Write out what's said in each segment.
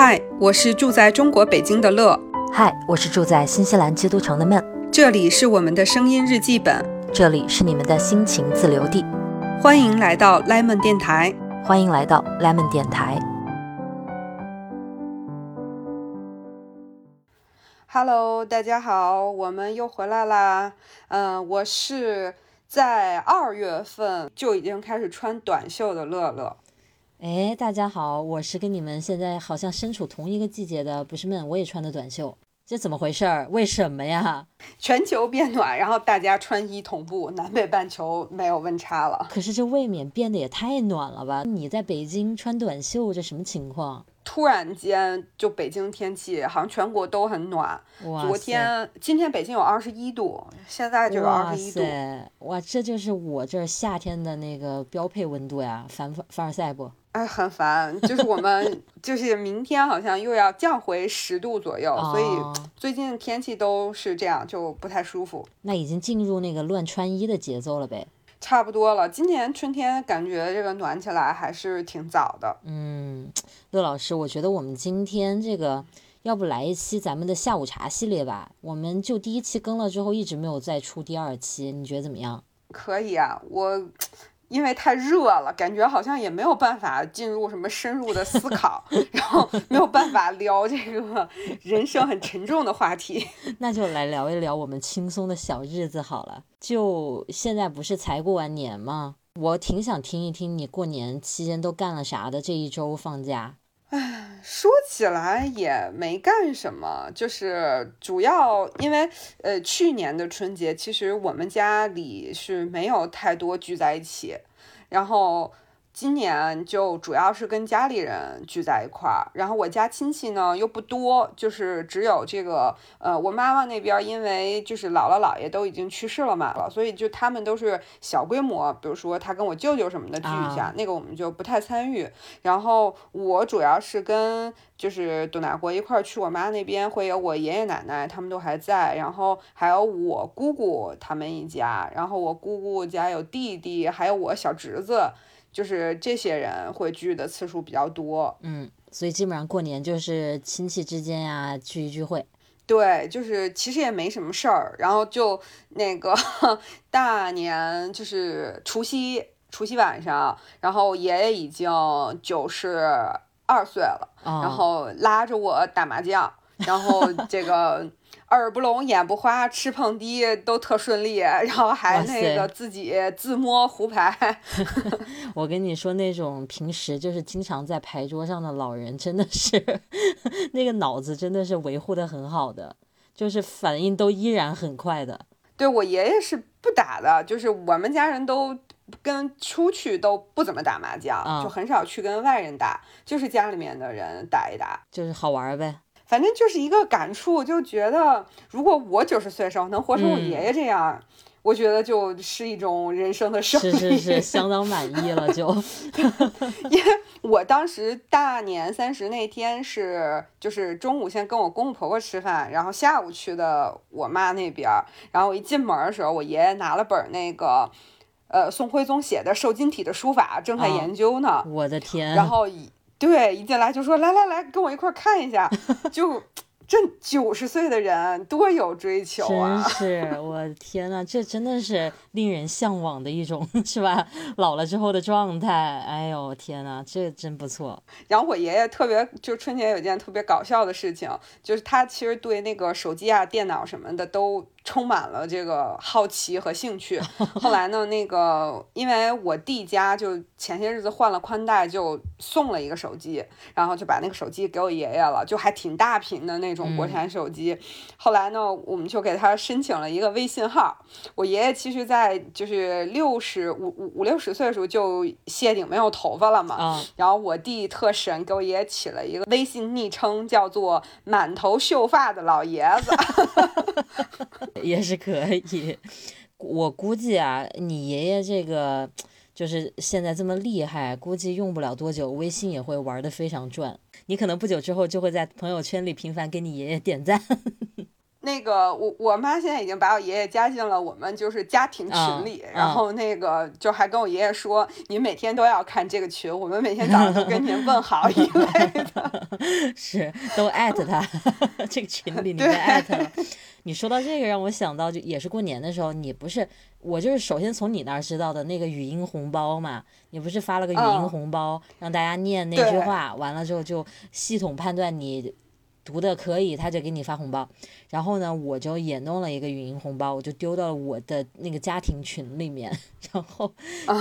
嗨，我是住在中国北京的乐，嗨，我是住在新西兰基督城的闷，这里是我们的声音日记本，这里是你们的心情自留地，欢迎来到 Lemon 电台，欢迎来到 Lemon 电台。Hello，大家好，我们又回来啦。嗯、我是在二月份就已经开始穿短袖的乐乐。哎，大家好，我是跟你们现在好像身处同一个季节的，不是闷，我也穿的短袖，这怎么回事儿？为什么呀？全球变暖，然后大家穿衣同步，南北半球没有温差了。可是这未免变得也太暖了吧？你在北京穿短袖，这什么情况？突然间，就北京天气好像全国都很暖。哇昨塞天、今天北京有二十一度，现在就有二哇十一度。塞，哇，这就是我这儿夏天的那个标配温度呀，凡凡尔赛不？哎，很烦，就是我们 就是明天好像又要降回十度左右，所以哦最近天气都是这样，就不太舒服。那已经进入那个乱穿衣的节奏了呗。差不多了，今年春天感觉这个暖起来还是挺早的。嗯，乐老师，我觉得我们今天这个，要不来一期咱们的下午茶系列吧？我们就第一期更了之后，一直没有再出第二期，你觉得怎么样？可以啊，我因为太热了，感觉好像也没有办法进入什么深入的思考，然后没有办法聊这个人生很沉重的话题。那就来聊一聊我们轻松的小日子好了。就现在不是才过完年吗？我挺想听一听你过年期间都干了啥的。这一周放假，唉说起来也没干什么，就是主要因为呃去年的春节，其实我们家里是没有太多聚在一起，然后今年就主要是跟家里人聚在一块儿，然后我家亲戚呢又不多，就是只有这个呃我妈妈那边儿，因为就是姥姥姥爷都已经去世了嘛，所以就他们都是小规模，比如说他跟我舅舅什么的聚一下，啊那个我们就不太参与。然后我主要是跟就是董大国一块儿去我妈那边，会有我爷爷奶奶他们都还在，然后还有我姑姑他们一家，然后我姑姑家有弟弟，还有我小侄子，就是这些人会聚的次数比较多。嗯，所以基本上过年就是亲戚之间呀聚一聚会。对，就是其实也没什么事儿，然后就那个 大年就是除夕，除夕晚上，然后爷爷已经九十二岁了，哦、然后拉着我打麻将，然后这个耳不聋眼不花，吃碰滴都特顺利，然后还那个自己自摸胡牌 我跟你说，那种平时就是经常在牌桌上的老人，真的是 那个脑子真的是维护的很好的，就是反应都依然很快的。对我爷爷是不打的，就是我们家人都跟出去都不怎么打麻将，啊就很少去跟外人打，就是家里面的人打一打。就是好玩呗。反正就是一个感触，就觉得如果我九十岁的时候能活成我爷爷这样，我觉得就是一种人生的胜利。是是是，相当满意了就。因为我当时大年三十那天是，就是中午先跟我公公婆婆吃饭，然后下午去的我妈那边儿，然后我一进门的时候，我爷爷拿了本儿那个，呃，宋徽宗写的瘦金体的书法，正在啊研究呢，我的天！然后一对一进来就说来来来，跟我一块儿看一下，就这九十岁的人多有追求真啊！是，我的天呐，这真的是令人向往的一种，是吧？老了之后的状态，哎呦天呐，这真不错。然后我爷爷特别，就春节有件特别搞笑的事情，就是他其实对那个手机啊、电脑什么的都充满了这个好奇和兴趣。后来呢，那个因为我弟家就前些日子换了宽带，就送了一个手机，然后就把那个手机给我爷爷了，就还挺大屏的那种国产手机。后来呢，我们就给他申请了一个微信号。我爷爷其实，在就是六十五五五六十岁的时候就谢顶没有头发了嘛，啊、然后我弟特神，给我爷爷起了一个微信昵称，叫做“满头秀发的老爷子 也是可以。我估计啊，你爷爷这个就是现在这么厉害，估计用不了多久，微信也会玩的非常转。你可能不久之后就会在朋友圈里频繁给你爷爷点赞。”。那个我我妈现在已经把我爷爷加进了我们就是家庭群里，嗯然后那个就还跟我爷爷说，您每天都要看这个群，我们每天早上都跟您问好一类的。是都艾特他，这个群里你们艾特了。你说到这个，让我想到就也是过年的时候，你不是我就是首先从你那儿知道的那个语音红包嘛，你不是发了个语音嗯。红包，让大家念那句话，完了之后就系统判断你读的可以，他就给你发红包。然后呢，我就也弄了一个语音红包，我就丢到了我的那个家庭群里面，然后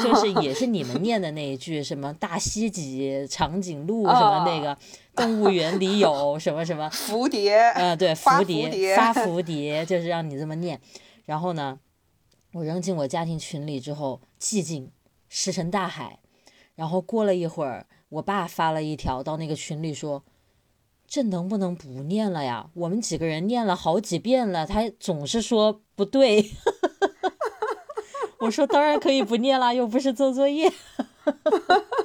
就是也是你们念的那一句什么大西脊长颈鹿什么那个动物园里有什么什么，蝴蝶，呃，对，蝴蝴蝶发 蝴蝶，就是让你这么念。然后呢，我扔进我家庭群里之后，寂静，石沉大海。然后过了一会儿，我爸发了一条到那个群里说：“这能不能不念了呀？我们几个人念了好几遍了，他总是说不对。”我说：“当然可以不念啦，又不是做作业。”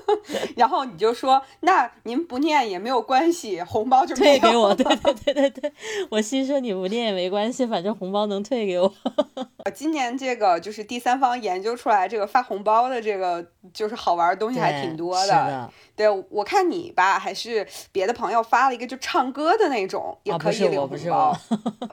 然后你就说，那您不念也没有关系，红包就退给我，对对对对对，我心说你不念也没关系，反正红包能退给我。今年这个就是第三方研究出来这个发红包的这个就是好玩的东西还挺多是的，对，我看你吧，还是别的朋友发了一个就唱歌的那种，也哦可以领不是我不是红包。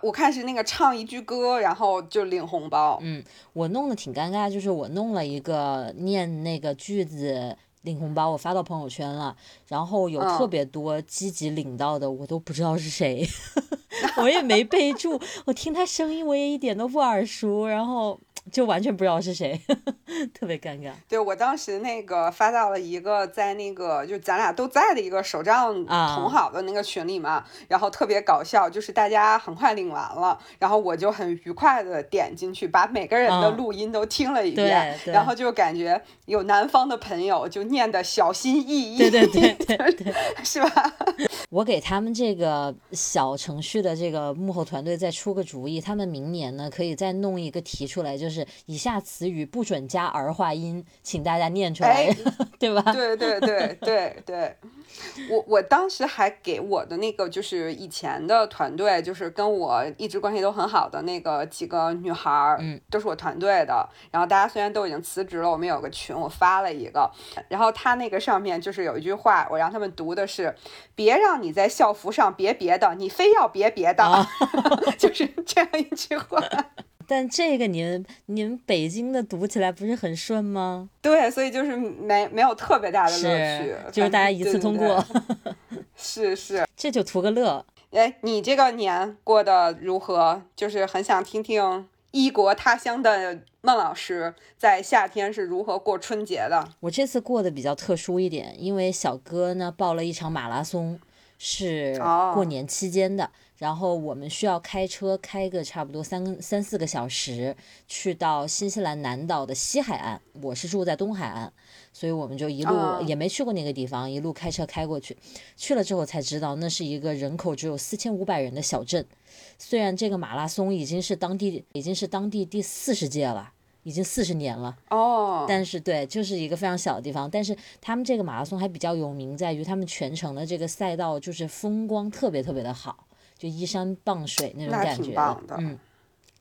我 我看是那个唱一句歌，然后就领红包。嗯，我弄的挺尴尬，就是我弄了一个念那个句子领红包，我发到朋友圈了，然后有特嗯别多积极领到的，我都不知道是谁，我也没备注，我听他声音我也一点都不耳熟，然后就完全不知道是谁，特别尴尬。对我当时那个发到了一个在那个就咱俩都在的一个手账啊同好的那个群里嘛，然后特别搞笑，就是大家很快领完了，然后我就很愉快的点进去，把每个人的啊录音都听了一对遍，对然后就感觉有南方的朋友就念的小心翼翼，对对对对对。是吧？我给他们这个小程序的这个幕后团队再出个主意，他们明年呢可以再弄一个提出来，就是以下词语不准加儿化音，请大家念出来，哎对吧？对对对对对，我我当时还给我的那个就是以前的团队，就是跟我一直关系都很好的那个几个女孩儿，嗯，都是我团队的。然后大家虽然都已经辞职了，我们有个群，我发了一个，然后他那个上面就是有一句话，我让他们读的是“别让你在校服上别别的，你非要别别的”，啊 就是这样一句话。但这个你们你们北京的读起来不是很顺吗？对，所以就是没没有特别大的乐趣是，，就是大家一次通过。是是，这就图个乐。哎，你这个年过得如何？就是很想听听异国他乡的孟老师在夏天是如何过春节的。我这次过得比较特殊一点，因为小哥呢报了一场马拉松，是哦过年期间的。然后我们需要开车开个差不多三个三四个小时，去到新西兰南岛的西海岸。我是住在东海岸，所以我们就一路、哦也没去过那个地方，一路开车开过去。去了之后才知道，那是一个人口只有四千五百人的小镇。虽然这个马拉松已经是当地已经是当地第四十届了，已经四十年了。哦，但是对，就是一个非常小的地方。但是他们这个马拉松还比较有名，在于他们全程的这个赛道就是风光特别特别的好，就依山傍水那种感觉嗯。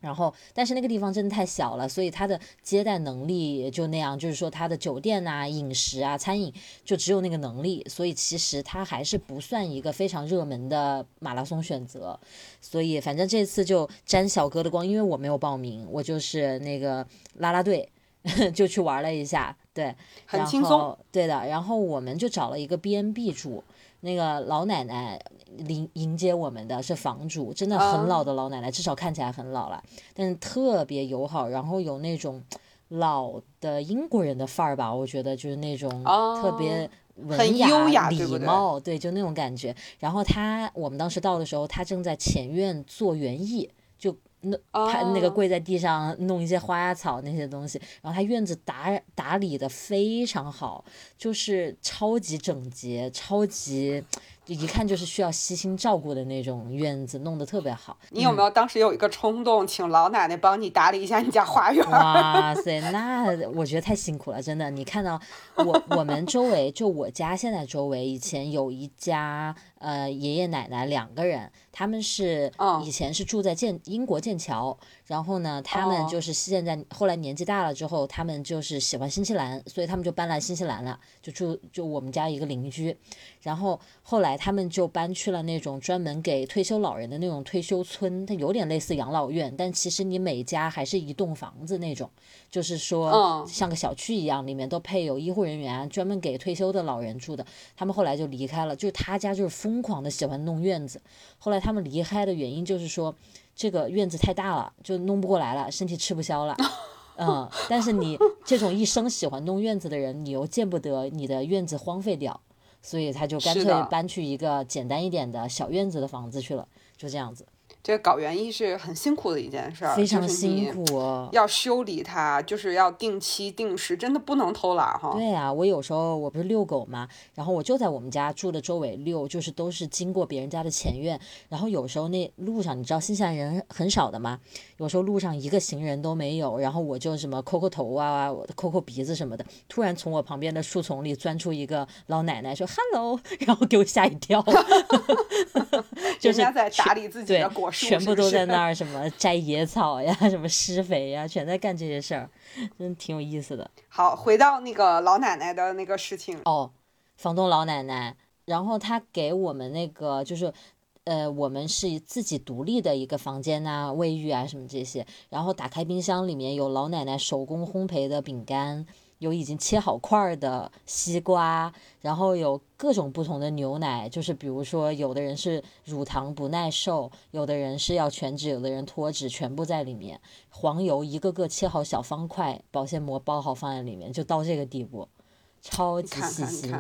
然后，但是那个地方真的太小了，所以它的接待能力也就那样，就是说它的酒店啊、饮食啊、餐饮就只有那个能力，所以其实它还是不算一个非常热门的马拉松选择。所以反正这次就沾小哥的光，因为我没有报名，我就是那个啦啦队，就去玩了一下，对，然很轻松。后对的，然后我们就找了一个 B N B 住，那个老奶奶迎迎接我们的是房主，真的很老的老奶奶，至少看起来很老了，但是特别友好，然后有那种老的英国人的范儿吧，我觉得就是那种特别。文雅优雅礼对对貌，对，就那种感觉。然后他，我们当时到的时候，他正在前院做园艺，就那他那个哦跪在地上弄一些花草那些东西，然后他院子打打理的非常好，就是超级整洁，超级就一看就是需要悉心照顾的那种院子，弄得特别好。你有没有当时有一个冲动，请老奶奶帮你打理一下你家花园？哇塞，那我觉得太辛苦了，真的。你看到我我们周围，就我家现在周围，以前有一家呃爷爷奶奶两个人，他们是以前是住在剑英国剑桥，然后呢，他们就是现在后来年纪大了之后，他们就是喜欢新西兰，所以他们就搬来新西兰了，就住就我们家一个邻居，然后后来。他们就搬去了那种专门给退休老人的那种退休村，它有点类似养老院，但其实你每家还是一栋房子那种，就是说像个小区一样，里面都配有医护人员，专门给退休的老人住的。他们后来就离开了，就他家就是疯狂的喜欢弄院子。后来他们离开的原因就是说，这个院子太大了，就弄不过来了，身体吃不消了。嗯，但是你这种一生喜欢弄院子的人，你又见不得你的院子荒废掉。所以他就干脆搬去一个简单一点的小院子的房子去了，就这样子。这个搞园艺是很辛苦的一件事儿，非常辛苦，要修理它，就是要定期定时，真的不能偷懒哈。对呀，我有时候我不是遛狗嘛，然后我就在我们家住的周围遛，就是都是经过别人家的前院，然后有时候那路上你知道新西兰人很少的嘛，有时候路上一个行人都没有，然后我就什么抠抠头啊，抠抠鼻子什么的，突然从我旁边的树丛里钻出一个老奶奶说 “hello”，然后给我吓一跳，就是在打理自己的果。全部都在那儿，什么摘野草呀，什么施肥呀，全在干这些事儿，真挺有意思的。好，回到那个老奶奶的那个事情哦，房东老奶奶，然后她给我们那个就是，呃，我们是自己独立的一个房间呐，卫浴啊什么这些，然后打开冰箱里面有老奶奶手工烘焙的饼干。有已经切好块的西瓜，然后有各种不同的牛奶，就是比如说有的人是乳糖不耐受，有的人是要全脂，有的人脱脂，全部在里面。黄油一个个切好小方块，保鲜膜包好放在里面，就到这个地步。超级细心，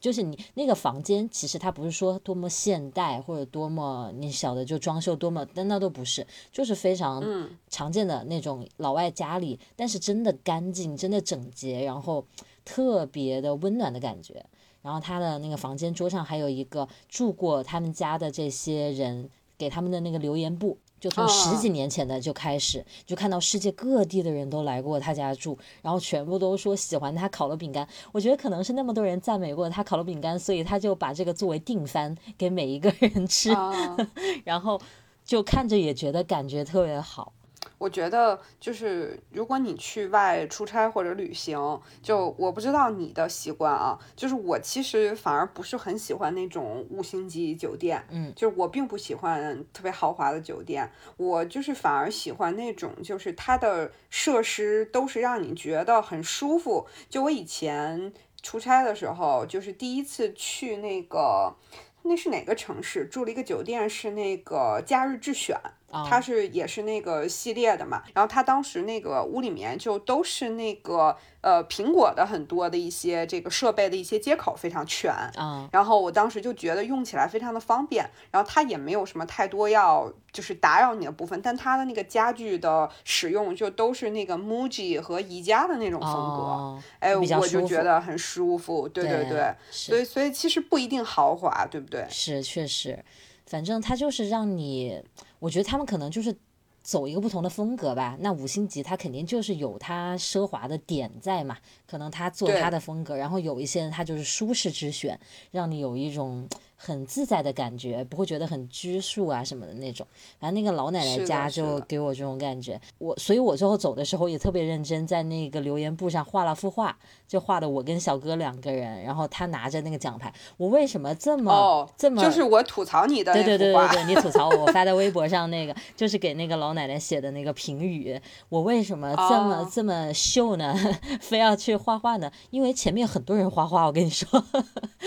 就是你那个房间，其实它不是说多么现代或者多么你晓得就装修多么，但那都不是，就是非常常见的那种老外家里，但是真的干净，真的整洁，然后特别的温暖的感觉。然后他的那个房间桌上还有一个住过他们家的这些人给他们的那个留言簿。就从十几年前的就开始，就看到世界各地的人都来过他家住，然后全部都说喜欢他烤的饼干。我觉得可能是那么多人赞美过他烤的饼干，所以他就把这个作为定番给每一个人吃，然后就看着也觉得感觉特别好。我觉得就是，如果你去外出差或者旅行，就我不知道你的习惯啊，就是我其实反而不是很喜欢那种五星级酒店，嗯，就是我并不喜欢特别豪华的酒店，我就是反而喜欢那种，就是它的设施都是让你觉得很舒服。就我以前出差的时候，就是第一次去那个，那是哪个城市？住了一个酒店，是那个假日智选。它是也是那个系列的嘛，然后它当时那个屋里面就都是那个。呃，苹果的很多的一些这个设备的一些接口非常全，嗯，然后我当时就觉得用起来非常的方便，然后它也没有什么太多要就是打扰你的部分，但它的那个家具的使用就都是那个 MUJI 和宜家的那种风格，哎，我就觉得很舒服，对对对，所以所以其实不一定豪华，对不对？是，确实，反正他就是让你，我觉得他们可能就是。走一个不同的风格吧，那五星级他肯定就是有他奢华的点在嘛，可能他做他的风格，然后有一些人他就是舒适之选，让你有一种。很自在的感觉，不会觉得很拘束啊什么的那种。反正那个老奶奶家就给我这种感觉。我所以，我最后走的时候也特别认真，在那个留言簿上画了幅画，就画的我跟小哥两个人，然后他拿着那个奖牌。我为什么这么这么？就是我吐槽你的对对对对对，你吐槽我发在微博上那个，就是给那个老奶奶写的那个评语。我为什么这么这么秀呢？非要去画画呢？因为前面很多人画画，我跟你说，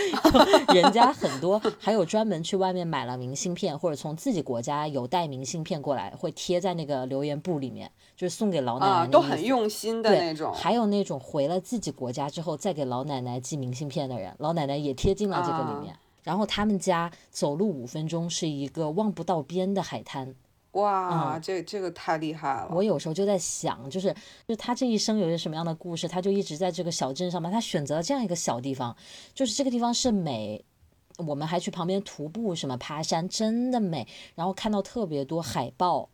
人家很多。还有专门去外面买了明信片，或者从自己国家有带明信片过来，会贴在那个留言簿里面，就是送给老奶奶。都很用心的那种。还有那种回了自己国家之后再给老奶奶寄明信片的人，老奶奶也贴进了这个里面。然后他们家走路五分钟是一个望不到边的海滩。哇，这这个太厉害了！我有时候就在想，就是就他这一生有些什么样的故事，他就一直在这个小镇上面，他选择了这样一个小地方，就是这个地方是美。我们还去旁边徒步，什么爬山，真的美。然后看到特别多海豹，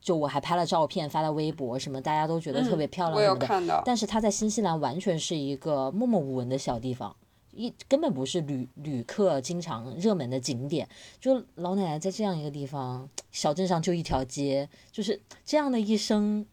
就我还拍了照片发到微博，什么大家都觉得特别漂亮我什么的。有看到，但是它在新西兰完全是一个默默无闻的小地方，一根本不是旅旅客经常热门的景点。就老奶奶在这样一个地方，小镇上就一条街，就是这样的一生。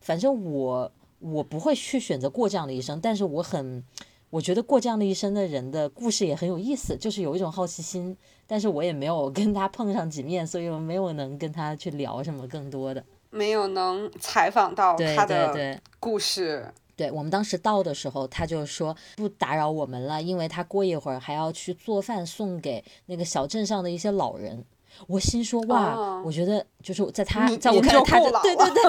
反正我我不会去选择过这样的一生，但是我很，我觉得过这样的一生的人的故事也很有意思，就是有一种好奇心。但是我也没有跟他碰上几面，所以我没有能跟他去聊什么更多的。没有能采访到他的。故事。对我们当时到的时候，他就说不打扰我们了，因为他过一会儿还要去做饭送给那个小镇上的一些老人。我心说哇，哦我觉得就是在他在我看来，他对对对，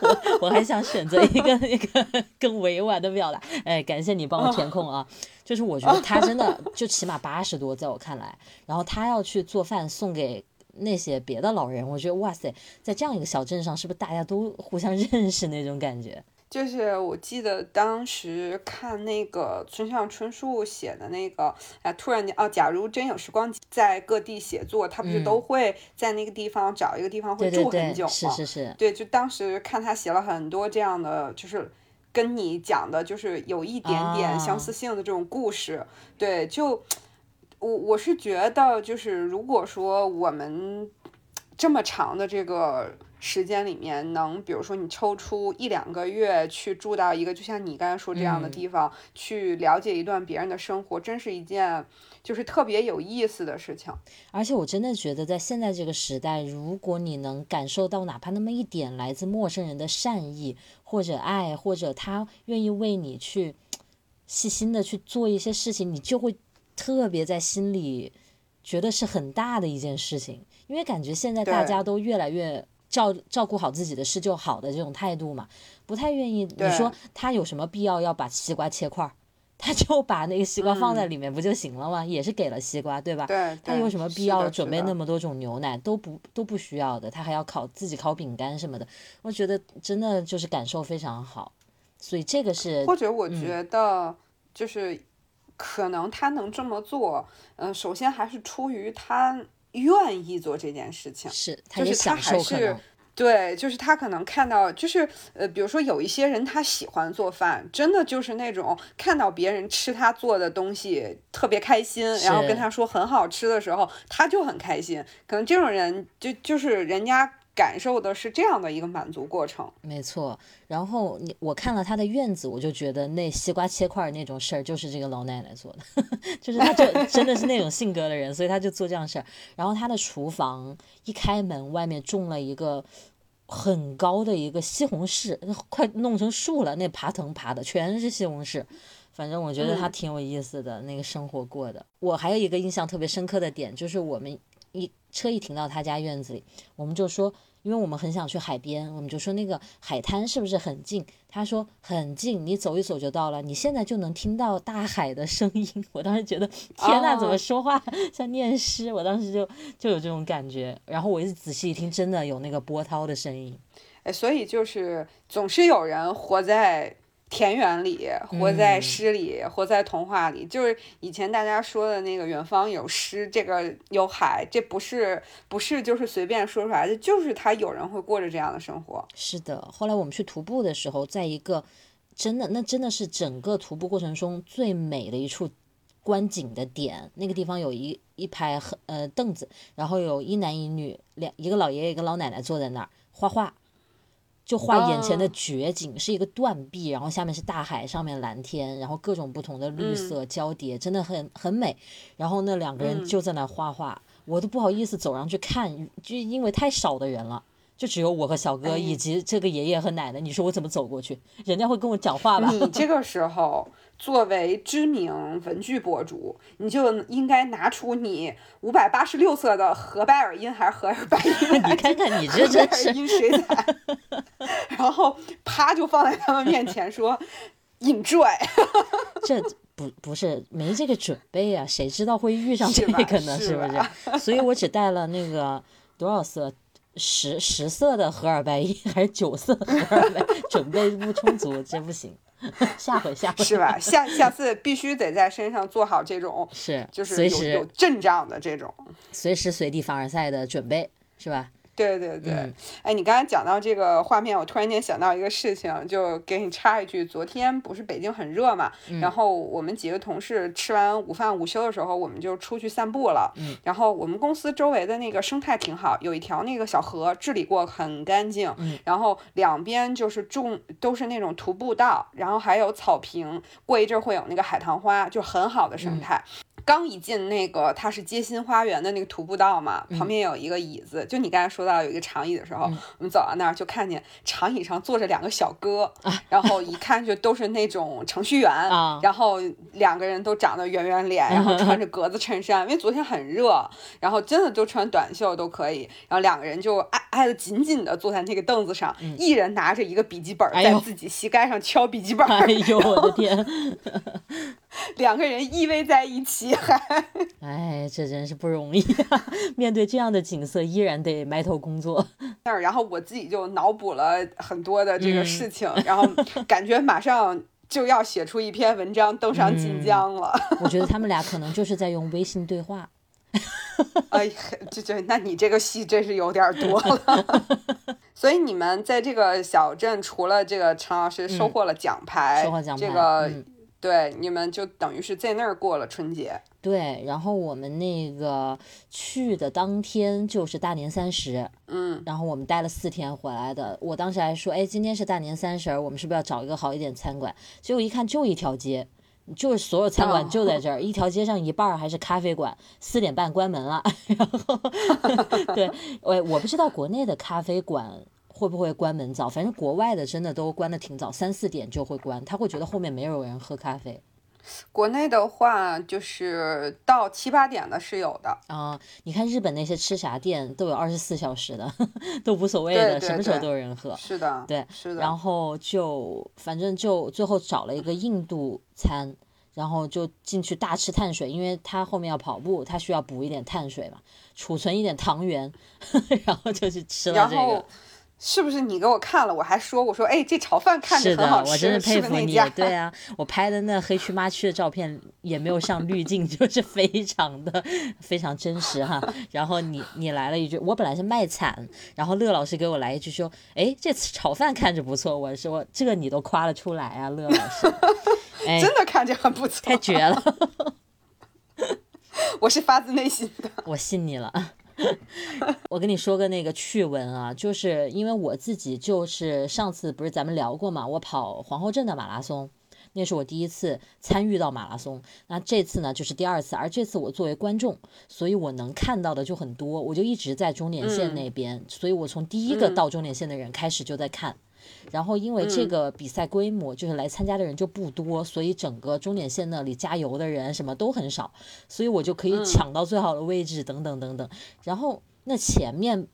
我我还想选择一个那个更委婉的表达，哎，感谢你帮我填空啊。就是我觉得他真的就起码八十多，在我看来，然后他要去做饭送给那些别的老人，我觉得哇塞，在这样一个小镇上，是不是大家都互相 认识那种感觉？就是我记得当时看那个村上春树写的那个，哎，突然间哦，假如真有时光机在各地写作，他不是都会在那个地方找一个地方会住很久对，吗？是是是，对，就当时看他写了很多这样的，就是跟你讲的，就是有一点点相似性的这种故事。对，就我我是觉得，就是如果说我们这么长的这个时间里面，能比如说你抽出一两个月去住到一个就像你刚才说这样的嗯。地方，去了解一段别人的生活，真是一件就是特别有意思的事情。而且我真的觉得，在现在这个时代，如果你能感受到哪怕那么一点来自陌生人的善意或者爱，或者他愿意为你去细心的去做一些事情，你就会特别在心里觉得是很大的一件事情，因为感觉现在大家都越来越照照顾好自己的事就好的这种态度嘛，不太愿意。你说他有什么必要要把西瓜切块儿？他就把那个西瓜放在里面不就行了吗？也是给了西瓜，对吧？对，对他有什么必要准备那么多种牛奶？都不都不需要的，他还要烤自己烤饼干什么的，我觉得真的就是感受非常好，所以这个是或者我嗯觉得就是可能他能这么做，嗯、首先还是出于他愿意做这件事情。是他也就是他享受对，就是他可能看到，就是呃，比如说有一些人他喜欢做饭，真的就是那种看到别人吃他做的东西特别开心，然后跟他说很好吃的时候，他就很开心。可能这种人就就是人家感受的是这样的一个满足过程。没错。然后你我看了他的院子，我就觉得那西瓜切块儿那种事儿就是这个老奶奶做的，就是他就 真的是那种性格的人，所以他就做这样事儿。然后他的厨房一开门，外面种了一个很高的一个西红柿，快弄成树了，那爬藤爬的全是西红柿。反正我觉得他嗯挺有意思的，那个生活过的。我还有一个印象特别深刻的点，就是我们一车一停到他家院子里，我们就说，因为我们很想去海边，我们就说那个海滩是不是很近？他说很近，你走一走就到了，你现在就能听到大海的声音。我当时觉得，天呐，怎么说话 像念诗？我当时就就有这种感觉。然后我一仔细一听，真的有那个波涛的声音。哎，所以就是总是有人活在田园里，活在嗯诗里，活在童话里。就是以前大家说的那个“远方有诗”，这个有海，这不是不是就是随便说出来的，就是他有人会过着这样的生活。是的，后来我们去徒步的时候，在一个真的那真的是整个徒步过程中最美的一处观景的点。那个地方有一一排很呃凳子，然后有一男一女两一个老爷爷一个老奶奶坐在那儿画画，就画眼前的哦绝景，是一个断壁，然后下面是大海，上面蓝天，然后各种不同的绿嗯色交叠，真的很很美。然后那两个人嗯就在那儿画画，我都不好意思走上去看，就因为太少的人了。就只有我和小哥哎以及这个爷爷和奶奶，你说我怎么走过去？人家会跟我讲话吧？你这个时候作为知名文具博主，你就应该拿出你五百八十六色的荷拜尔音还是荷尔拜音 你看看你这荷真是，音水彩，然后啪就放在他们面前说 enjoy。这不不是没这个准备啊，谁知道会遇上这个呢？是是不是？所以我只带了那个多少色？十十色的荷尔拜因还是九色荷尔拜？准备不充足，这不行。下回下回是吧？下下次必须得在身上做好这种，是就是随时有阵仗的这种。随时随地凡尔赛的准备，是吧？对对对，嗯。哎，你刚才讲到这个画面，我突然间想到一个事情，就给你插一句，昨天不是北京很热嘛，嗯。然后我们几个同事吃完午饭午休的时候，我们就出去散步了，嗯。然后我们公司周围的那个生态挺好，有一条那个小河治理过很干净，嗯。然后两边就是种都是那种徒步道，然后还有草坪，过一阵儿会有那个海棠花，就很好的嗯。生态。刚一进那个它是街心花园的那个徒步道嘛，嗯。旁边有一个椅子，就你刚才说到有一个长椅的时候，我们走到那儿就看见长椅上坐着两个小哥，然后一看就都是那种程序员，啊然后两个人都长得圆圆脸，然后 穿着格子衬衫，因为昨天很热，然后真的就穿短袖都可以，然后两个人就挨挨得紧紧的坐在那个凳子上，一人拿着一个笔记本在自己膝盖上敲笔记本，哎呦我的天！两个人依偎在一起，还 哎，这真是不容易啊！面对这样的景色，依然得埋头工作。那儿，然后我自己就脑补了很多的这个嗯事情，然后感觉马上就要写出一篇文章登上晋江了。我觉得他们俩可能就是在用微信对话。哎，这这，那你这个戏真是有点多了。所以你们在这个小镇，除了这个陈老师收获了奖牌，嗯收获奖牌这个、嗯对你们就等于是在那儿过了春节。对，然后我们那个去的当天就是大年三十，嗯，然后我们待了四天回来的。我当时还说，哎，今天是大年三十，我们是不是要找一个好一点餐馆？结果一看就一条街，就是所有餐馆哦就在这儿，一条街上一半儿还是咖啡馆，四点半关门了。然后，对，我我不知道国内的咖啡馆。会不会关门早？反正国外的真的都关的挺早，三四点就会关。他会觉得后面没有人喝咖啡国内的话，就是到七八点的是有的。啊、你看日本那些吃啥店都有二十四小时的，都无所谓的，对对什么时候都有人喝。是的，对，是的。然后就反正就最后找了一个印度餐，然后就进去大吃碳水，因为他后面要跑步，他需要补一点碳水嘛，储存一点糖原，然后就去吃了这然后个。是不是你给我看了？我还说，我说，哎，这炒饭看着是的很好，吃，我真是佩服你。对啊，我拍的那黑黢麻区的照片也没有上滤镜，就是非常的非常真实哈。然后你你来了一句，我本来是卖惨，然后乐老师给我来一句说，哎，这次炒饭看着不错。我说这个你都夸了出来啊，乐老师，哎，真的看着很不错，太绝了，我是发自内心的。我信你了。我跟你说个那个趣闻啊，就是因为我自己就是上次不是咱们聊过嘛，我跑皇后镇的马拉松，那是我第一次参与到马拉松，那这次呢就是第二次，而这次我作为观众，所以我能看到的就很多，我就一直在终点线那边，所以我从第一个到终点线的人开始就在看。然后因为这个比赛规模，就是来参加的人就不多，所以整个终点线那里加油的人什么都很少，所以我就可以抢到最好的位置，等等等等。然后那前面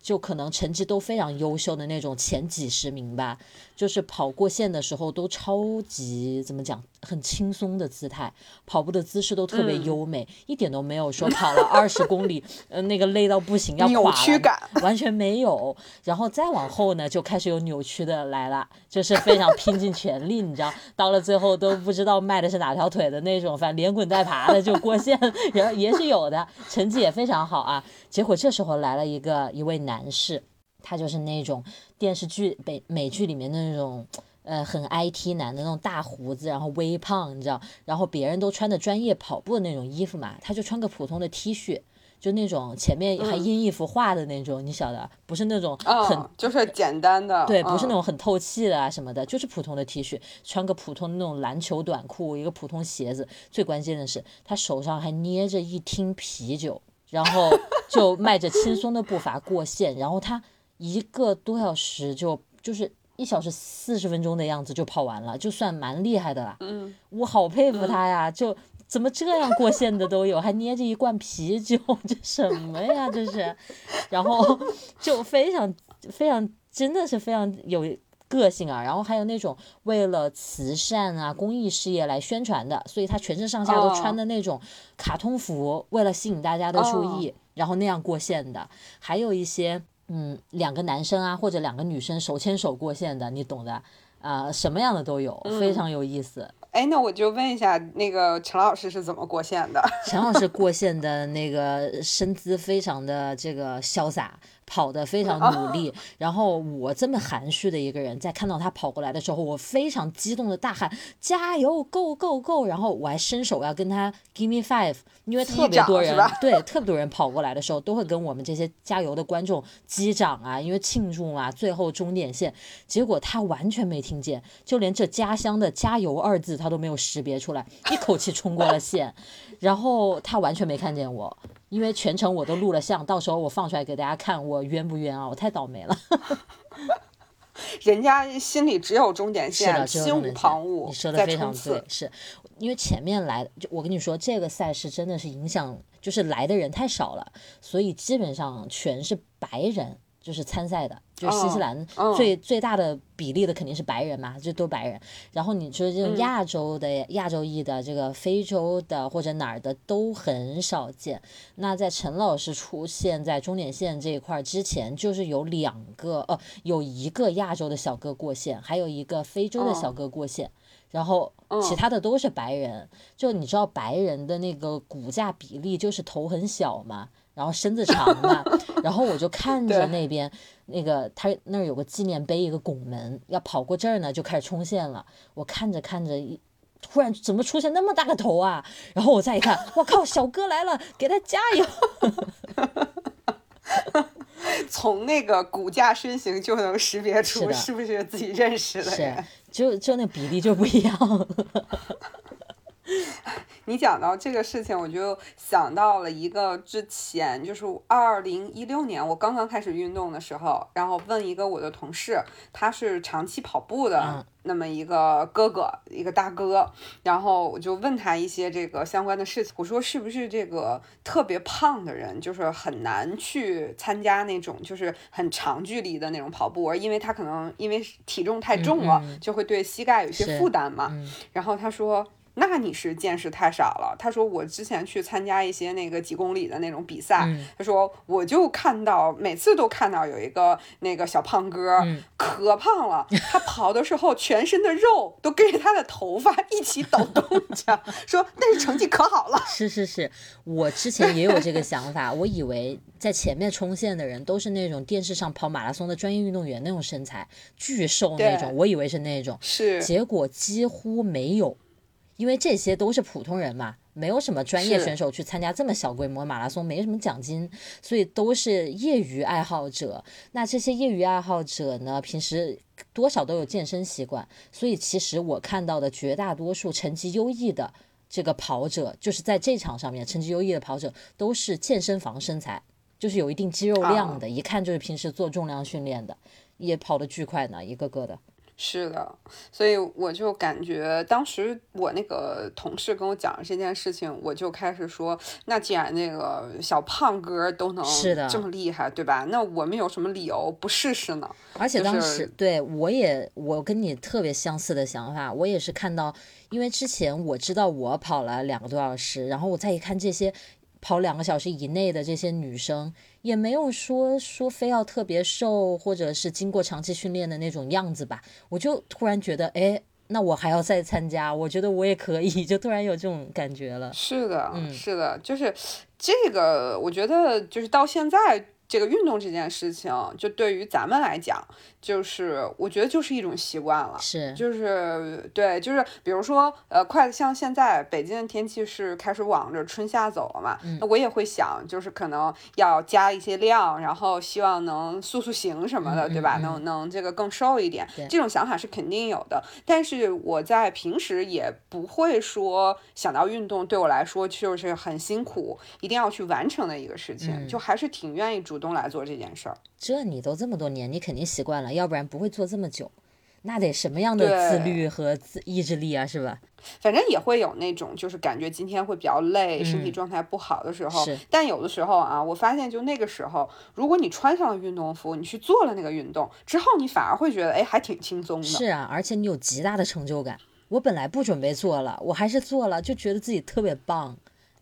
就可能成绩都非常优秀的那种前几十名吧，就是跑过线的时候都超级怎么讲，很轻松的姿态，跑步的姿势都特别优美，一点都没有说跑了二十公里，呃，那个累到不行要垮了，曲感完全没有。然后再往后呢，就开始有扭曲的来了，就是非常拼尽全力，你知道，到了最后都不知道迈的是哪条腿的那种，反正连滚带爬的就过线，然后也是有的，成绩也非常好啊。结果这时候来了一个一位男士，他就是那种电视剧美美剧里面的那种。呃，很 IT 男的那种大胡子，然后微胖，你知道，然后别人都穿的专业跑步的那种衣服嘛，他就穿个普通的 T 恤，就那种前面还印一幅画的那种，你晓得，不是那种很嗯，就是简单的，对，不是那嗯种很透气的啊什么的，就是普通的 T 恤，穿个普通的那种篮球短裤，一个普通鞋子。最关键的是，他手上还捏着一听啤酒，然后就迈着轻松的步伐过线，然后他一个多小时就就是一小时四十分钟的样子就跑完了，就算蛮厉害的啦。嗯，我好佩服他呀，就。怎么这样过线的都有，还捏着一罐啤酒，这什么呀？这是，然后就非常非常真的是非常有个性啊，然后还有那种为了慈善啊、公益事业来宣传的，所以他全身上下都穿的那种卡通服，为了吸引大家的注意，然后那样过线的，还有一些嗯两个男生啊或者两个女生手牵手过线的，你懂的。啊、什么样的都有，非常有意思。哎，那我就问一下，那个陈老师是怎么过线的？陈老师过线的那个 身姿非常的这个潇洒，跑得非常努力。然后我这么含蓄的一个人，在看到他跑过来的时候，我非常激动的大喊加油，Go Go Go！然后我还伸手要跟他 Give me five，因为特别多人对特别多人跑过来的时候，都会跟我们这些加油的观众击掌啊，因为庆祝嘛，最后终点线。结果他完全没听见，就连这家乡的“加油”二字他都没有识别出来，一口气冲过了线，然后他完全没看见我，因为全程我都录了像，到时候我放出来给大家看，我冤不冤啊？我太倒霉了。人家心里只有终点，线，心无旁骛，你说的非常，。对是因为前面来，就我跟你说，这个赛事真的是影响，就是来的人太少了，所以基本上全是白人，就是参赛的，就是新西哦兰嗯最、最大的比例的肯定是白人嘛，就都白人。然后你说这种嗯亚洲的、亚洲裔的、这个非洲的或者哪儿的都很少见。那在陈老师出现在终点线这一块之前，就是有两个呃，有一个亚洲的小哥过线，还有一个非洲的小嗯哥过线。然后其嗯他的都是白人，就你知道白人的那个骨架比例就是头很小嘛，然后身子长嘛，然后我就看着那边那个他那儿有个纪念碑，一个拱门，要跑过这儿呢就开始冲线了，我看着看着一。突然怎么出现那么大个头啊？然后我再一看，我靠，小哥来了，给他加油！从那个骨架身形就能识别是的出是不是自己认识的是人。，就就那比例就不一样。你讲到这个事情，我就想到了一个之前，就是二零一六年我刚刚开始运动的时候，然后问一个我的同事，他是长期跑步的嗯那么一个哥哥，一个大哥，然后我就问他一些这个相关的事情，我说是不是这个特别胖的人，就是很难去参加那种就是很长距离的那种跑步，而因为他可能因为体重太重了，就会对膝盖有些负担嘛。嗯然后他说。那你是见识太少了。他说我之前去参加一些那个几公里的那种比赛，嗯他说我就看到每次都看到有一个那个小胖哥，嗯可胖了，他跑的时候全身的肉都跟着他的头发一起抖动着，说但是成绩可好了。是是是，我之前也有这个想法，我以为在前面冲线的人都是那种电视上跑马拉松的专业运动员那种身材，巨瘦那种，我以为是那种，是结果几乎没有，因为这些都是普通人嘛，没有什么专业选手去参加这么小规模马拉松，没什么奖金，所以都是业余爱好者。那这些业余爱好者呢，平时多少都有健身习惯，所以其实我看到的绝大多数成绩优异的这个跑者，就是在这场上面成绩优异的跑者，都是健身房身材，就是有一定肌肉量的，一看就是平时做重量训练的，也跑得巨快呢，一个个的。是的，所以我就感觉当时我那个同事跟我讲这件事情，我就开始说，那既然那个小胖哥都能是的这么厉害，对吧？那我们有什么理由不试试呢？而且当就是时对我也我跟你特别相似的想法，我也是看到，因为之前我知道我跑了两个多小时，然后我再一看这些跑两个小时以内的这些女生，也没有说说非要特别瘦，或者是经过长期训练的那种样子吧，我就突然觉得，哎，那我还要再参加，我觉得我也可以，就突然有这种感觉了。是的，嗯是的，就是这个，我觉得就是到现在这个运动这件事情，就对于咱们来讲，就是我觉得就是一种习惯了。是，就是对，就是比如说，呃，快像现在北京的天气是开始往着春夏走了嘛，嗯那我也会想，就是可能要加一些量，然后希望能塑塑形什么的，嗯对吧？嗯能能这个更瘦一点，这种想法是肯定有的。但是我在平时也不会说想到运动对我来说就是很辛苦，一定要去完成的一个事情，嗯就还是挺愿意主动来做这件事儿。这你都这么多年，你肯定习惯了，要不然不会做这么久。那得什么样的自律和自意志力啊，是吧？反正也会有那种，就是感觉今天会比较累，身体嗯状态不好的时候。但有的时候啊，我发现就那个时候，如果你穿上了运动服，你去做了那个运动之后，你反而会觉得，哎，还挺轻松的。是啊，而且你有极大的成就感。我本来不准备做了，我还是做了，就觉得自己特别棒。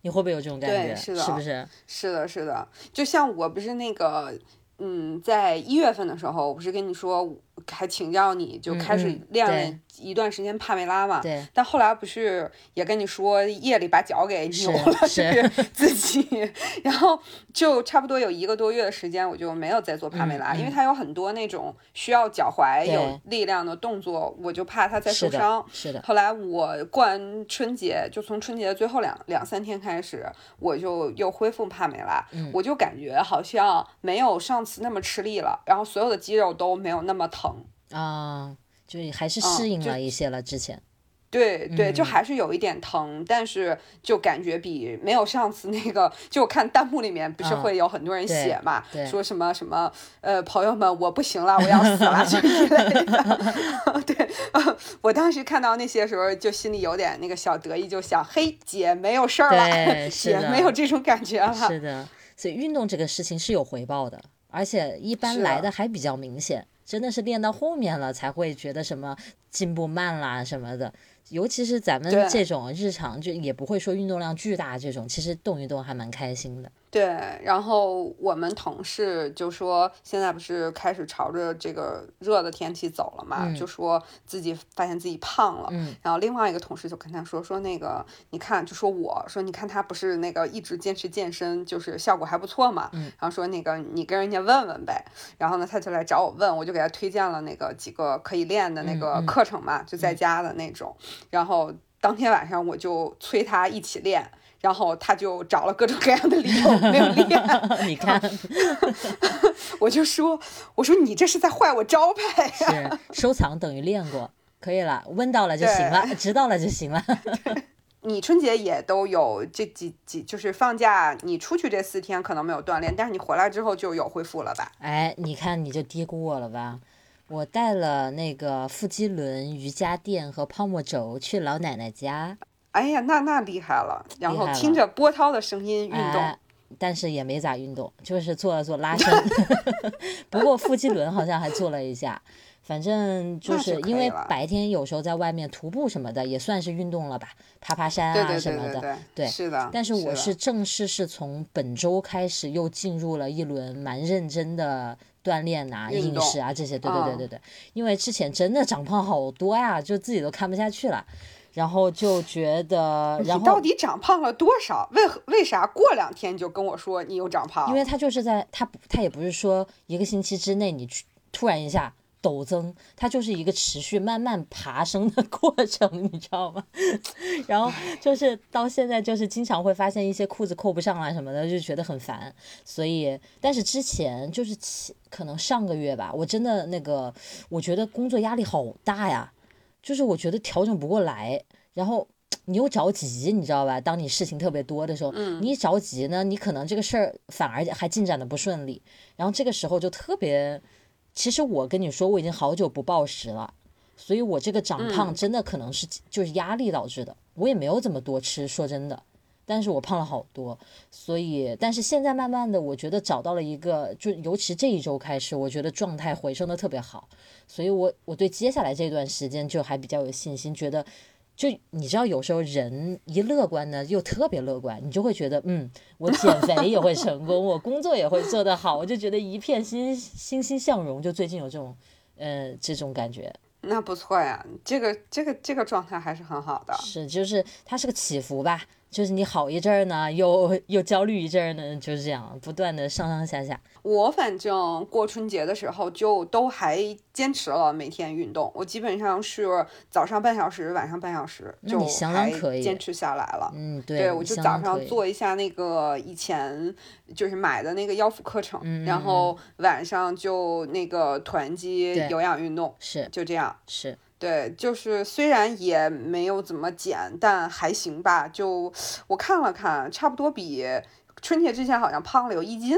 你会不会有这种感觉？对是的不是？是的，是的，就像我不是那个，嗯，在一月份的时候，我不是跟你说，还请教你，就嗯开始嗯练了一段时间帕梅拉嘛。对，但后来不是也跟你说夜里把脚给扭了，是就是自己，然后就差不多有一个多月的时间，我就没有再做帕梅拉，因为它有很多那种需要脚踝有力量的动作，我就怕它再受伤。是的，后来我过完春节，就从春节的最后两两三天开始，我就又恢复帕梅拉，嗯我就感觉好像没有上次那么吃力了，然后所有的肌肉都没有那么疼。啊，就是还是嗯适应了一些了之前。对对，就嗯还是有一点疼，但是就感觉比没有上次那个，就我看弹幕里面不是嗯会有很多人写嘛，对说什么什么呃，朋友们我不行了，我要死了这一类的。对，我当时看到那些时候，就心里有点那个小得意，就想，嘿，姐没有事儿了，姐没有这种感觉了。是的，所以运动这个事情是有回报的，而且一般来的还比较明显，真的是练到后面了才会觉得什么进步慢啦什么的。尤其是咱们这种日常就也不会说运动量巨大这种，其实动一动还蛮开心的。对，然后我们同事就说，现在不是开始朝着这个热的天气走了嘛，嗯就说自己发现自己胖了。嗯然后另外一个同事就跟他说说那个，你看，就说我说你看他不是那个一直坚持健身，就是效果还不错嘛。嗯然后说那个你跟人家问问呗。然后呢，他就来找我问，我就给他推荐了那个几个可以练的那个课程嘛，就在家的那种。然后当天晚上我就催他一起练。然后他就找了各种各样的理由没有练，你看，我就说，我说你这是在坏我招牌呀、是收藏等于练过，可以了，问到了就行了，知道了就行了。你春节也都有这几几，就是放假你出去这四天可能没有锻炼，但是你回来之后就有恢复了吧？哎，你看你就低估我了吧？我带了那个腹肌轮、瑜伽垫和泡沫轴去老奶奶家，哎呀，那那厉害了！然后听着波涛的声音运动，哎，但是也没咋运动，就是做了做拉伸。不过腹肌轮好像还做了一下，反正就是因为白天有时候在外面徒步什么的也算是运动了吧，爬爬山啊什么的。对是的。但是我是正式是从本周开始又进入了一轮蛮认真的锻炼呐、饮食啊这些。对对对嗯对对，因为之前真的长胖好多呀，就自己都看不下去了，然后就觉得，然后你到底长胖了多少？为何为啥过两天就跟我说你又长胖？因为他就是在他他也不是说一个星期之内你去突然一下陡增，它就是一个持续慢慢爬升的过程，你知道吗？然后就是到现在就是经常会发现一些裤子扣不上啊什么的，就觉得很烦。所以，但是之前就是前可能上个月吧，我真的那个我觉得工作压力好大呀，就是我觉得调整不过来，然后。你又着急，你知道吧？当你事情特别多的时候，你一着急呢，你可能这个事儿反而还进展的不顺利，然后这个时候就特别。其实我跟你说，我已经好久不暴食了，所以我这个长胖真的可能是就是压力导致的。我也没有怎么多吃，说真的，但是我胖了好多。所以，但是现在慢慢的，我觉得找到了一个，就尤其这一周开始，我觉得状态回升的特别好，所以我我对接下来这段时间就还比较有信心，觉得。就你知道，有时候人一乐观呢，又特别乐观，你就会觉得，嗯，我减肥也会成功，我工作也会做得好，我就觉得一片欣欣欣向荣。就最近有这种，呃，这种感觉。那不错呀，这个这个这个状态还是很好的。是，就是它是个起伏吧，就是你好一阵儿呢，又又焦虑一阵儿呢，就是这样，不断的上上下下。我反正过春节的时候就都还坚持了每天运动，我基本上是早上半小时，晚上半小时，就还可以坚持下来了。嗯，对，我就早上做一下那个以前就是买的那个腰腹课程，嗯然后晚上就那个团肌有氧运动，是就这样。是，对，就是虽然也没有怎么减，但还行吧。就我看了看，差不多比春节之前好像胖了有一斤，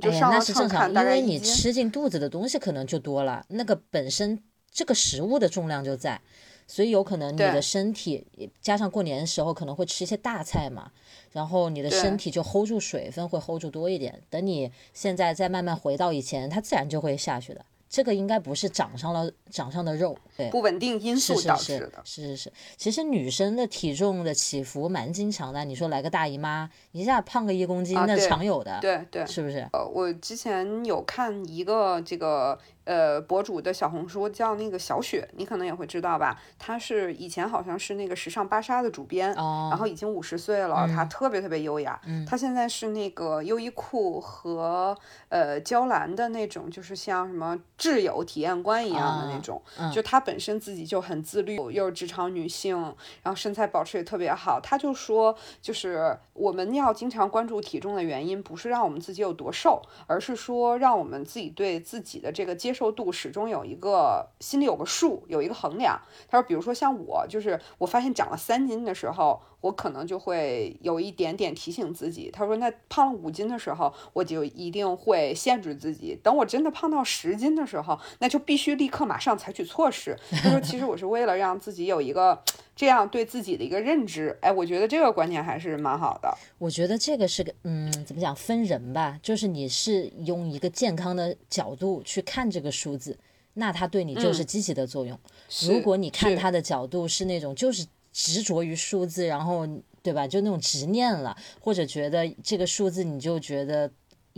就哎呀，上了那是正常，因为你。吃进肚子的东西可能就多了，那个本身这个食物的重量就在，所以有可能你的身体加上过年的时候可能会吃一些大菜嘛，然后你的身体就 hold 住水分会 hold 住多一点，等你现在再慢慢回到以前，它自然就会下去的。这个应该不是长上了长上的肉，对，不稳定因素导致是是的。是是是，其实女生的体重的起伏蛮经常的。你说来个大姨妈，一下胖个一公斤，那常有的，对对，是不是？呃，我之前有看一个这个呃博主的小红书，叫那个小雪，你可能也会知道吧？她是以前好像是那个时尚芭莎的主编，然后已经五十岁了，她特别特别优雅。她现在是那个优衣库和呃娇兰的那种，就是像什么挚友体验官一样的那种。就她本身自己就很自律，又是职场女性，然后身材保持也特别好。她就说，就是我们要经常关注体重的原因，不是让我们自己有多瘦，而是说让我们自己对自己的这个接受度始终有一个心里有个数，有一个衡量。他说，比如说像我，就是我发现长了三斤的时候。我可能就会有一点点提醒自己。他说：“那胖了五斤的时候，我就一定会限制自己。等我真的胖到十斤的时候，那就必须立刻马上采取措施。”他说：“其实我是为了让自己有一个这样对自己的一个认知。”哎，我觉得这个观念还是蛮好的。我觉得这个是个嗯，怎么讲分人吧？就是你是用一个健康的角度去看这个数字，那它对你就是积极的作用。如果你看它的角度是那种就是。执着于数字，然后对吧？就那种执念了，或者觉得这个数字你就觉得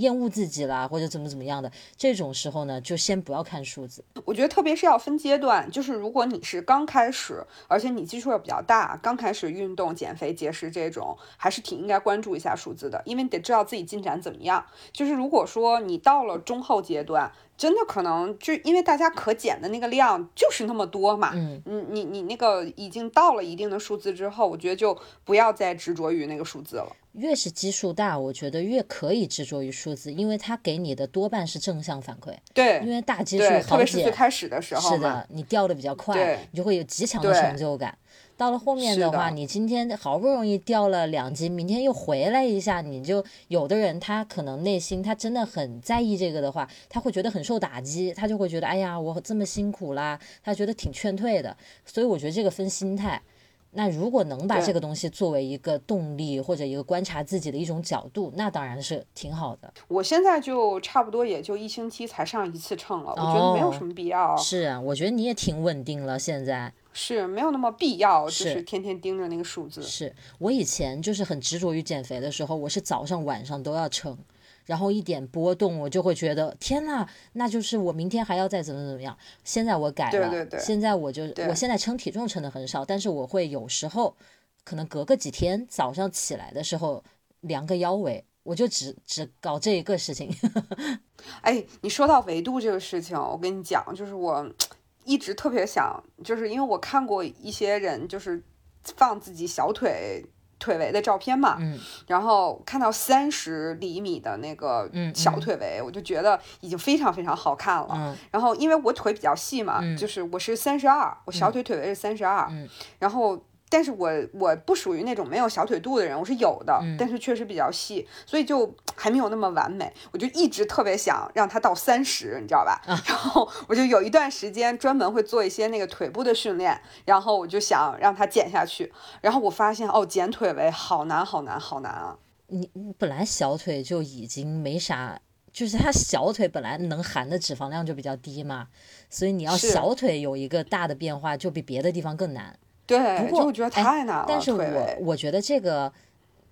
厌恶自己啦，或者怎么怎么样的，这种时候呢，就先不要看数字。我觉得特别是要分阶段，就是如果你是刚开始，而且你基数也比较大，刚开始运动、减肥、节食这种，还是挺应该关注一下数字的，因为你得知道自己进展怎么样。就是如果说你到了中后阶段，真的可能就因为大家可减的那个量就是那么多嘛，嗯，你你你那个已经到了一定的数字之后，我觉得就不要再执着于那个数字了。越是基数大，我觉得越可以执着于数字，因为它给你的多半是正向反馈。对，因为大基数好减，特别是最开始的时候，是的，你掉的比较快，你就会有极强的成就感。到了后面的话，你今天好不容易掉了两斤，明天又回来一下，你就有的人他可能内心他真的很在意这个的话，他会觉得很受打击，他就会觉得哎呀，我这么辛苦啦，他觉得挺劝退的。所以我觉得这个分心态。那如果能把这个东西作为一个动力或者一个观察自己的一种角度，那当然是挺好的。我现在就差不多也就一星期才上一次秤了，我觉得没有什么必要。是啊，我觉得你也挺稳定了，现在。是没有那么必要，就是天天盯着那个数字。是我以前就是很执着于减肥的时候，我是早上晚上都要称，然后一点波动我就会觉得天呐，那就是我明天还要再怎么怎么样。现在我改了，对对对，现在我就我现在称体重称的很少，但是我会有时候可能隔个几天早上起来的时候量个腰围，我就只只搞这一个事情。哎，你说到维度这个事情，我跟你讲，就是我。一直特别想，就是因为我看过一些人，就是放自己小腿腿围的照片嘛，嗯，然后看到三十厘米的那个小腿围，我就觉得已经非常非常好看了。嗯，然后因为我腿比较细嘛，就是我是三十二，我小腿腿围是三十二，嗯，然后。但是我我不属于那种没有小腿肚的人，我是有的，但是确实比较细，所以就 还没有那么完美。我就一直特别想让它到三十，你知道吧？然后我就有一段时间专门会做一些那个腿部的训练，然后我就想让它减下去。然后我发现哦，减腿围好难好难好难啊！你本来小腿就已经没啥，就是它小腿本来能含的脂肪量就比较低嘛，所以你要小腿有一个大的变化，就比别的地方更难。对，不过我觉得太难了。但是我我觉得这个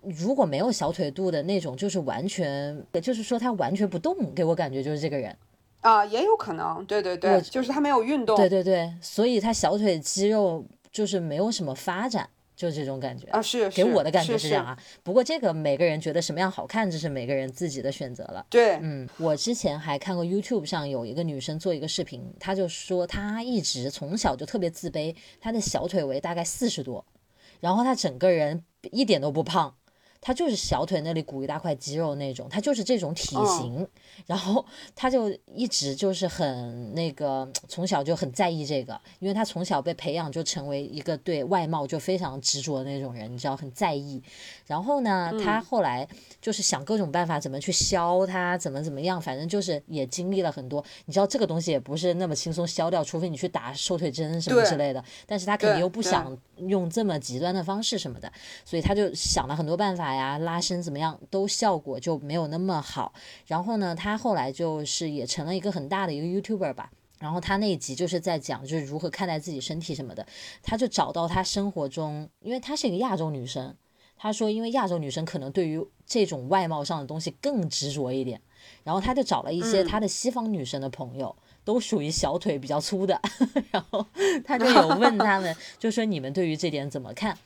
如果没有小腿肚的那种，就是完全，就是说他完全不动，给我感觉就是这个人啊，也有可能，对对对，就是他没有运动，对对对，所以他小腿肌肉就是没有什么发展。就这种感觉啊，是给我的感觉是这样啊。不过这个每个人觉得什么样好看，这是每个人自己的选择了。对，嗯，我之前还看过 YouTube 上有一个女生做一个视频，她就说她一直从小就特别自卑，她的小腿围大概四十多，然后她整个人一点都不胖。他就是小腿那里鼓一大块肌肉那种，他就是这种体型，然后他就一直就是很那个，从小就很在意这个，因为他从小被培养就成为一个对外貌就非常执着的那种人，你知道很在意。然后呢，他后来就是想各种办法怎么去消他，怎么怎么样，反正就是也经历了很多。你知道这个东西也不是那么轻松消掉，除非你去打瘦腿针什么之类的。但是他肯定又不想用这么极端的方式什么的，所以他就想了很多办法。呀，拉伸怎么样都效果就没有那么好。然后呢，他后来就是也成了一个很大的一个 YouTuber 吧。然后他那一集就是在讲就是如何看待自己身体什么的。他就找到他生活中，因为她是一个亚洲女生，他说因为亚洲女生可能对于这种外貌上的东西更执着一点。然后他就找了一些他的西方女生的朋友。都属于小腿比较粗的，然后他就有问他们，就说你们对于这点怎么看？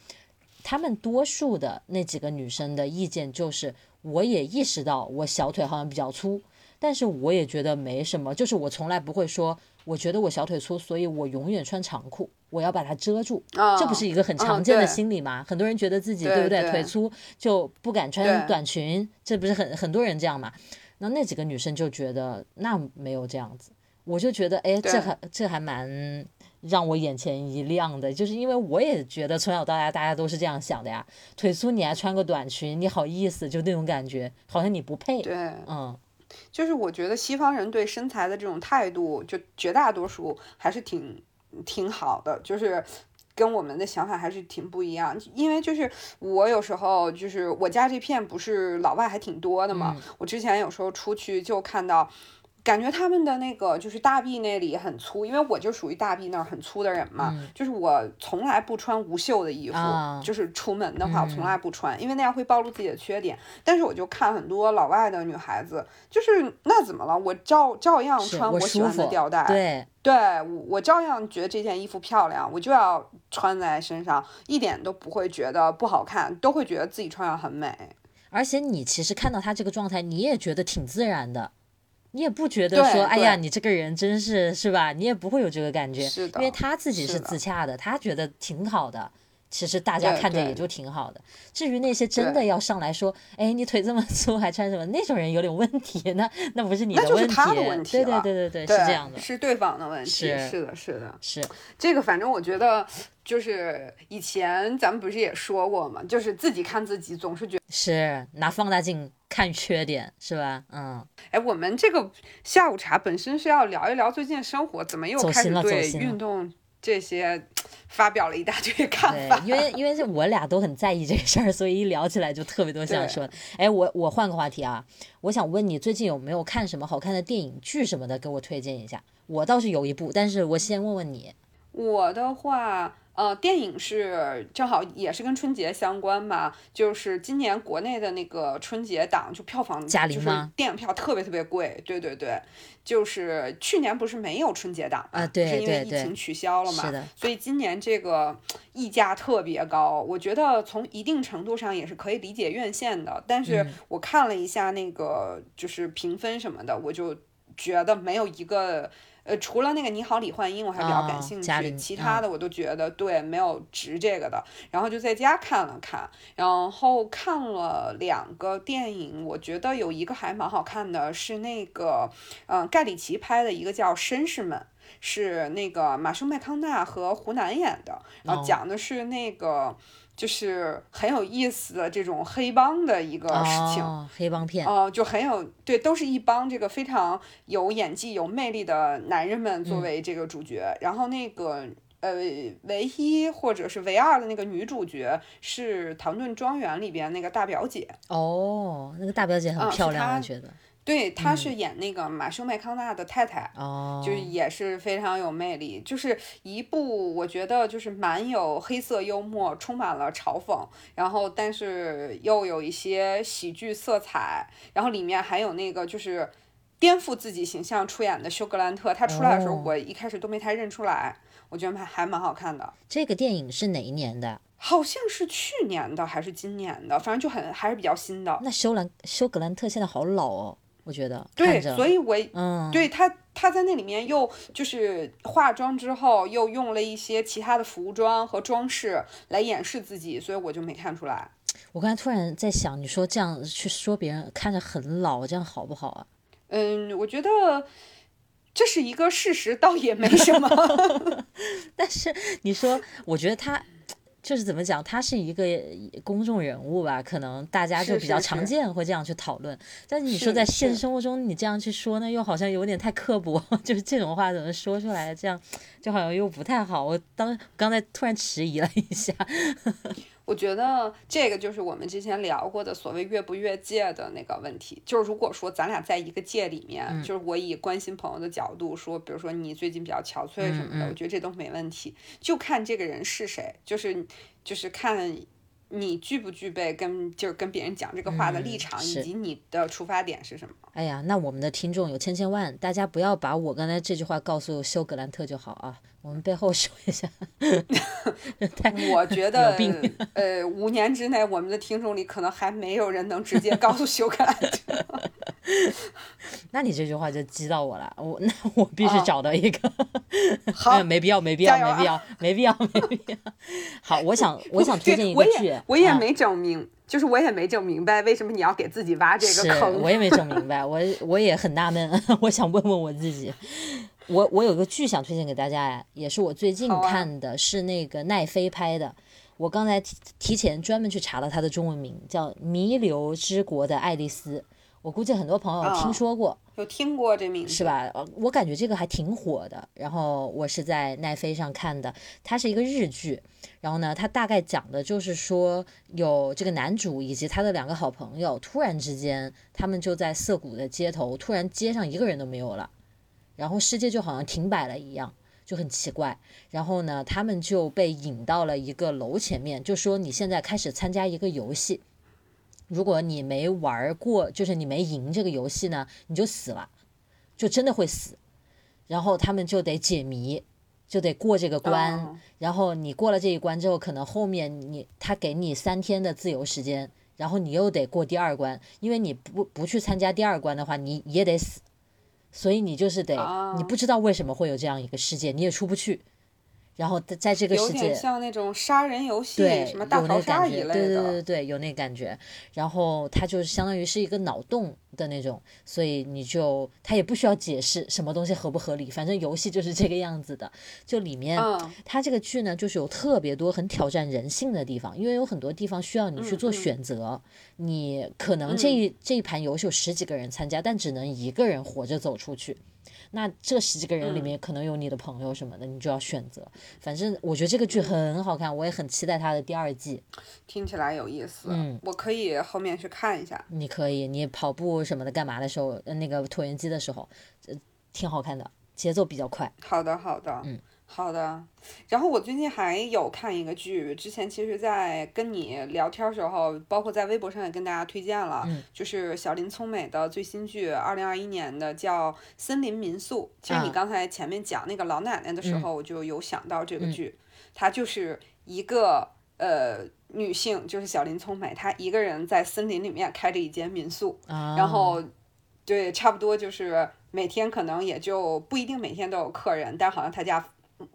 他们多数的那几个女生的意见就是，我也意识到我小腿好像比较粗，但是我也觉得没什么，就是我从来不会说，我觉得我小腿粗，所以我永远穿长裤，我要把它遮住，这不是一个很常见的心理吗？很多人觉得自己对不对，腿粗就不敢穿短裙，这不是很很多人这样嘛？那那几个女生就觉得那没有这样子，我就觉得哎，这还这还蛮。让我眼前一亮的，就是因为我也觉得从小到大大家都是这样想的呀，腿粗你还穿个短裙，你好意思？就那种感觉，好像你不配。对，嗯，就是我觉得西方人对身材的这种态度，就绝大多数还是挺挺好的，就是跟我们的想法还是挺不一样。因为就是我有时候就是我家这片不是老外还挺多的嘛，我之前有时候出去就看到。感觉他们的那个就是大臂那里很粗，因为我就属于大臂那儿很粗的人嘛，就是我从来不穿无袖的衣服，就是出门的话我从来不穿，因为那样会暴露自己的缺点。但是我就看很多老外的女孩子，就是那怎么了？我照照样穿我喜欢的吊带，对，对我我照样觉得这件衣服漂亮，我就要穿在身上，一点都不会觉得不好看，都会觉得自己穿上很美。而且你其实看到她这个状态，你也觉得挺自然的。你也不觉得说，哎呀，你这个人真是是吧？你也不会有这个感觉，因为他自己是自洽的，他觉得挺好的。其实大家看着也就挺好的。至于那些真的要上来说，哎，你腿这么粗还穿什么？那种人有点问题，那那不是你的问题，对对对对对，是这样的，是对方的问题，是是的，是的，是这个。反正我觉得，就是以前咱们不是也说过嘛，就是自己看自己总是觉是拿放大镜看缺点，是吧？嗯，哎，我们这个下午茶本身是要聊一聊最近生活，怎么又开始对运动？这些发表了一大堆看法，因为因为我俩都很在意这个事儿，所以一聊起来就特别多想说。哎，我我换个话题啊，我想问你最近有没有看什么好看的电影剧什么的，给我推荐一下。我倒是有一部，但是我先问问你。我的话。呃，电影是正好也是跟春节相关吧，就是今年国内的那个春节档就票房就是电影票特别特别贵，对对对，就是去年不是没有春节档啊，对是因为疫情取消了嘛，所以今年这个溢价特别高，我觉得从一定程度上也是可以理解院线的，但是我看了一下那个就是评分什么的，我就觉得没有一个。呃，除了那个你好，李焕英，我还比较感兴趣，其他的我都觉得对，没有值这个的。然后就在家看了看，然后看了两个电影，我觉得有一个还蛮好看的，是那个，嗯，盖里奇拍的一个叫《绅士们》，是那个马修麦康纳和胡南演的，然后讲的是那个。就是很有意思的这种黑帮的一个事情，黑帮片，哦，就很有对，都是一帮这个非常有演技、有魅力的男人们作为这个主角，然后那个呃，唯一或者是唯二的那个女主角是《唐顿庄园》里边那个大表姐。哦，那个大表姐很漂亮，我觉得。对，她是演那个马修麦康纳的太太，就是也是非常有魅力，就是一部我觉得就是蛮有黑色幽默，充满了嘲讽，然后但是又有一些喜剧色彩，然后里面还有那个就是颠覆自己形象出演的休格兰特，他出来的时候我一开始都没太认出来，我觉得还还蛮好看的。这个电影是哪一年的？好像是去年的还是今年的，反正就很还是比较新的。那休兰休格兰特现在好老哦。我觉得对，所以我嗯，对他他在那里面又就是化妆之后又用了一些其他的服装和装饰来掩饰自己，所以我就没看出来。我刚才突然在想，你说这样去说别人看着很老，这样好不好啊？嗯，我觉得这是一个事实，倒也没什么。但是你说，我觉得他。就是怎么讲，他是一个公众人物吧，可能大家就比较常见会这样去讨论。但是你说在现实生活中你这样去说呢，又好像有点太刻薄，就是这种话怎么说出来，这样就好像又不太好。我当刚才突然迟疑了一下。我觉得这个就是我们之前聊过的所谓越不越界的那个问题。就是如果说咱俩在一个界里面，就是我以关心朋友的角度说，比如说你最近比较憔悴什么的，我觉得这都没问题，就看这个人是谁，就是就是看你具不具备跟就是跟别人讲这个话的立场，以及你的出发点是什么？哎呀，那我们的听众有千千万，大家不要把我刚才这句话告诉休格兰特就好啊，我们背后说一下。我觉得，呃，五年之内，我们的听众里可能还没有人能直接告诉休格兰特。那你这句话就激到我了，我那我必须啊找到一个。好嗯，没必要，没必要，没必要，没必要，没必要。好，我想，我想推荐一我个剧也，我也啊没整明，就是我也没整明白为什么你要给自己挖这个坑。我也没整明白，我我也很纳闷，我想问问我自己。我我有个剧想推荐给大家呀，也是我最近看的，是那个奈飞拍的。我刚才提提前专门去查了它的中文名，叫《弥留之国的爱丽丝》。我估计很多朋友听哦说过，有听过这名字是？吧？呃我感觉这个还挺火的。然后我是在奈飞上看的，它是一个日剧。然后呢，它大概讲的就是说，有这个男主以及他的两个好朋友，突然之间，他们就在涩谷的街头，突然街上一个人都没有了，然后世界就好像停摆了一样。就很奇怪，然后呢，他们就被引到了一个楼前面，就说你现在开始参加一个游戏，如果你没玩过，就是你没赢这个游戏呢，你就死了，就真的会死。然后他们就得解谜，就得过这个关。哦然后你过了这一关之后，可能后面你他给你三天的自由时间，然后你又得过第二关，因为你不不去参加第二关的话，你也得死。所以你就是得，啊你不知道为什么会有这样一个世界，你也出不去。然后在在这个世界，点像那种杀人游戏，对，什么大逃杀一类的，对对。对对对，有那个感觉。然后它就是相当于是一个脑洞的那种，所以你就它也不需要解释什么东西合不合理，反正游戏就是这个样子的。就里面，嗯它这个剧呢，就是有特别多很挑战人性的地方，因为有很多地方需要你去做选择。你可能这一、这一盘游戏有十几个人参加，但只能一个人活着走出去。那这十几个人里嗯面可能有你的朋友什么的，你就要选择。反正我觉得这个剧很好看，我也很期待它的第二季。听起来有意思，嗯我可以后面去看一下。你可以，你跑步什么的干嘛的时候，呃那个椭圆机的时候，呃，挺好看的，节奏比较快。好的，好的，嗯，好的。然后我最近还有看一个剧，之前其实，在跟你聊天时候，包括在微博上也跟大家推荐了，嗯就是小林聪美的最新剧，二零二一年的叫《森林民宿》。其实你啊刚才前面讲那个老奶奶的时嗯候，我就有想到这个嗯剧，它就是一个呃女性，就是小林聪美，她一个人在森林里面开着一间民宿，啊，然后对，差不多就是每天可能也就不一定每天都有客人，但好像她家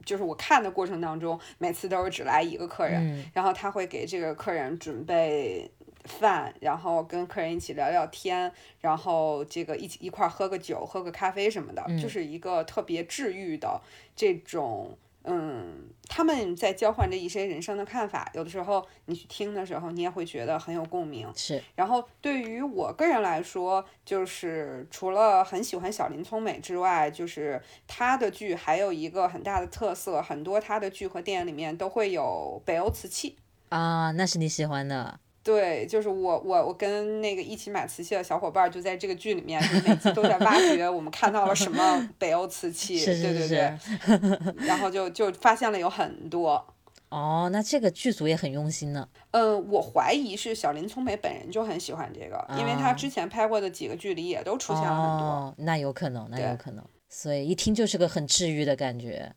就是我看的过程当中，每次都是只来一个客人，嗯然后他会给这个客人准备饭，然后跟客人一起聊聊天，然后这个一起一块儿喝个酒、喝个咖啡什么的，嗯就是一个特别治愈的这种。嗯，他们在交换着一些人生的看法，有的时候你去听的时候，你也会觉得很有共鸣。是然后对于我个人来说，就是除了很喜欢小林聪美之外，就是他的剧还有一个很大的特色，很多他的剧和电影里面都会有北欧瓷器。啊，那是你喜欢的。对，就是我我我跟那个一起买瓷器的小伙伴儿，就在这个剧里面，就是每次都在挖掘我们看到了什么 北欧瓷器，是是对对对，然后就就发现了有很多。哦，那这个剧组也很用心呢。呃，我怀疑是小林聪美本人就很喜欢这个，因为她啊之前拍过的几个剧里也都出现了很多。哦，那有可能，那有可能。所以一听就是个很治愈的感觉。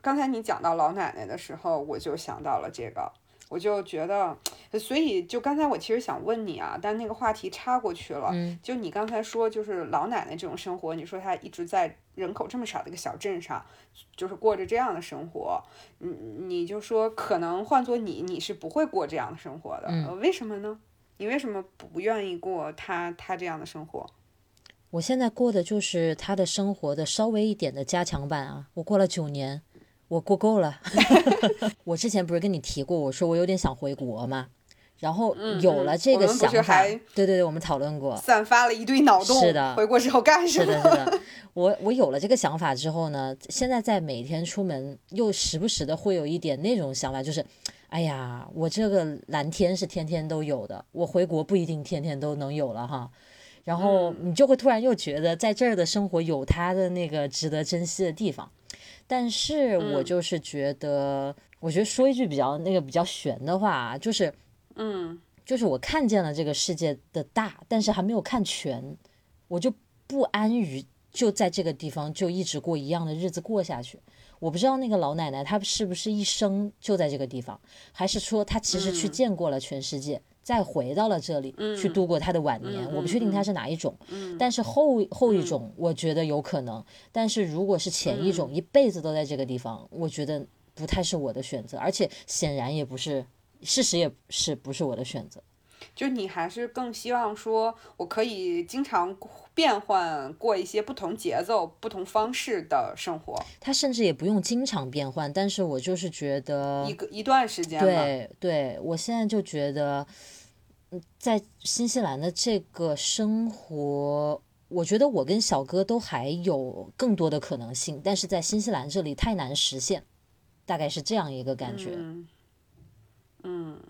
刚才你讲到老奶奶的时候，我就想到了这个，我就觉得，所以就刚才我其实想问你啊，但那个话题插过去了。嗯就你刚才说，就是老奶奶这种生活，你说她一直在人口这么少的一个小镇上，就是过着这样的生活，你你就说可能换做你，你是不会过这样的生活的，为什么呢？你为什么不愿意过她她这样的生活？我现在过的就是她的生活的稍微一点的加强版啊！我过了九年，我过够了。我之前不是跟你提过，我说我有点想回国嘛，然后有了这个想法，对对对，我们讨论过，散发了一堆脑洞，是的回国之后干什么？是的，是的，我我有了这个想法之后呢，现在在每天出门，又时不时的会有一点那种想法，就是，哎呀，我这个蓝天是天天都有的，我回国不一定天天都能有了哈。然后你就会突然又觉得在这儿的生活有它的那个值得珍惜的地方，但是我嗯。就是觉得，我觉得说一句比较那个比较玄的话啊，就是嗯，就是我看见了这个世界的大，但是还没有看全，我就不安于就在这个地方就一直过一样的日子过下去。我不知道那个老奶奶她是不是一生就在这个地方，还是说她其实去见过了全世界，再回到了这里去度过他的晚年。我不确定他是哪一种，但是后后一种我觉得有可能。但是如果是前一种，一辈子都在这个地方，我觉得不太是我的选择，而且显然也不是，事实也是不是我的选择。就你还是更希望说，我可以经常变换过一些不同节奏、不同方式的生活。他甚至也不用经常变换，但是我就是觉得一个一段时间。对对，我现在就觉得，在新西兰的这个生活，我觉得我跟小哥都还有更多的可能性，但是在新西兰这里太难实现，大概是这样一个感觉。嗯，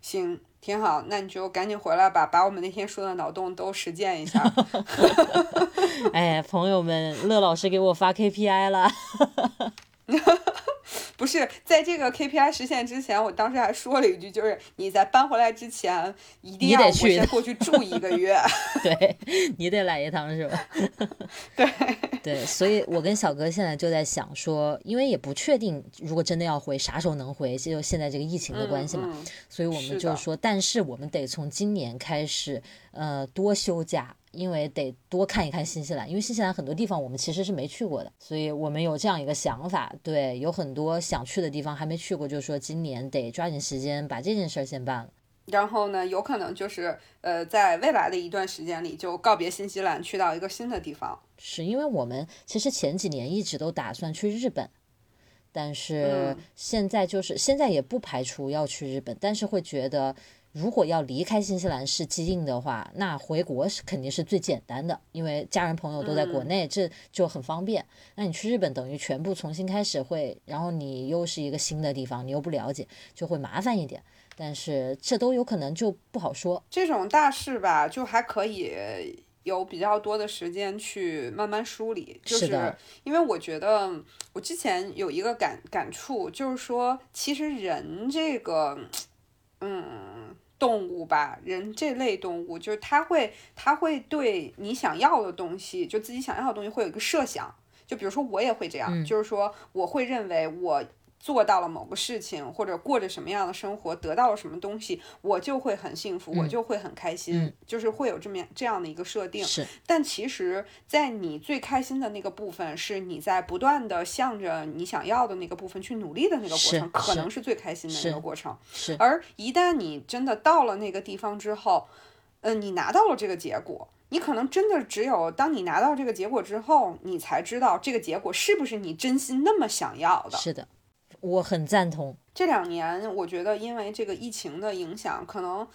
行。挺好，那你就赶紧回来吧，把我们那天说的脑洞都实践一下。哎，朋友们，乐老师给我发 KPI 了。不是在这个 KPI 实现之前，我当时还说了一句，就是你在搬回来之前一定要先过去住一个月。对你得来一趟是吧？对 对，所以我跟小哥现在就在想说，因为也不确定如果真的要回啥时候能回，就现在这个疫情的关系嘛，所以我们就说，但是我们得从今年开始，呃，多休假。因为得多看一看新西兰，因为新西兰很多地方我们其实是没去过的，所以我们有这样一个想法，对，有很多想去的地方还没去过，就是说今年得抓紧时间把这件事儿先办了。然后呢，有可能就是呃，在未来的一段时间里就告别新西兰，去到一个新的地方。是因为我们其实前几年一直都打算去日本，但是现在就是现在也不排除要去日本，但是会觉得。如果要离开新西兰是既定的话，那回国是肯定是最简单的，因为家人朋友都在国内，这就很方便。那你去日本等于全部重新开始会，然后你又是一个新的地方，你又不了解，就会麻烦一点。但是这都有可能就不好说。这种大事吧，就还可以有比较多的时间去慢慢梳理。就是因为我觉得我之前有一个感感触，就是说其实人这个，嗯。动物吧，人这类动物就是他会，他会对你想要的东西，就自己想要的东西会有一个设想。就比如说我也会这样，就是说我会认为我。做到了某个事情，或者过着什么样的生活，得到了什么东西，我就会很幸福，我就会很开心，就是会有这么这样的一个设定。是，但其实，在你最开心的那个部分，是你在不断的向着你想要的那个部分去努力的那个过程，可能是最开心的那个过程。是，而一旦你真的到了那个地方之后，嗯，你拿到了这个结果，你可能真的只有当你拿到这个结果之后，你才知道这个结果是不是你真心那么想要的。是的。我很赞同。这两年，我觉得因为这个疫情的影响，可能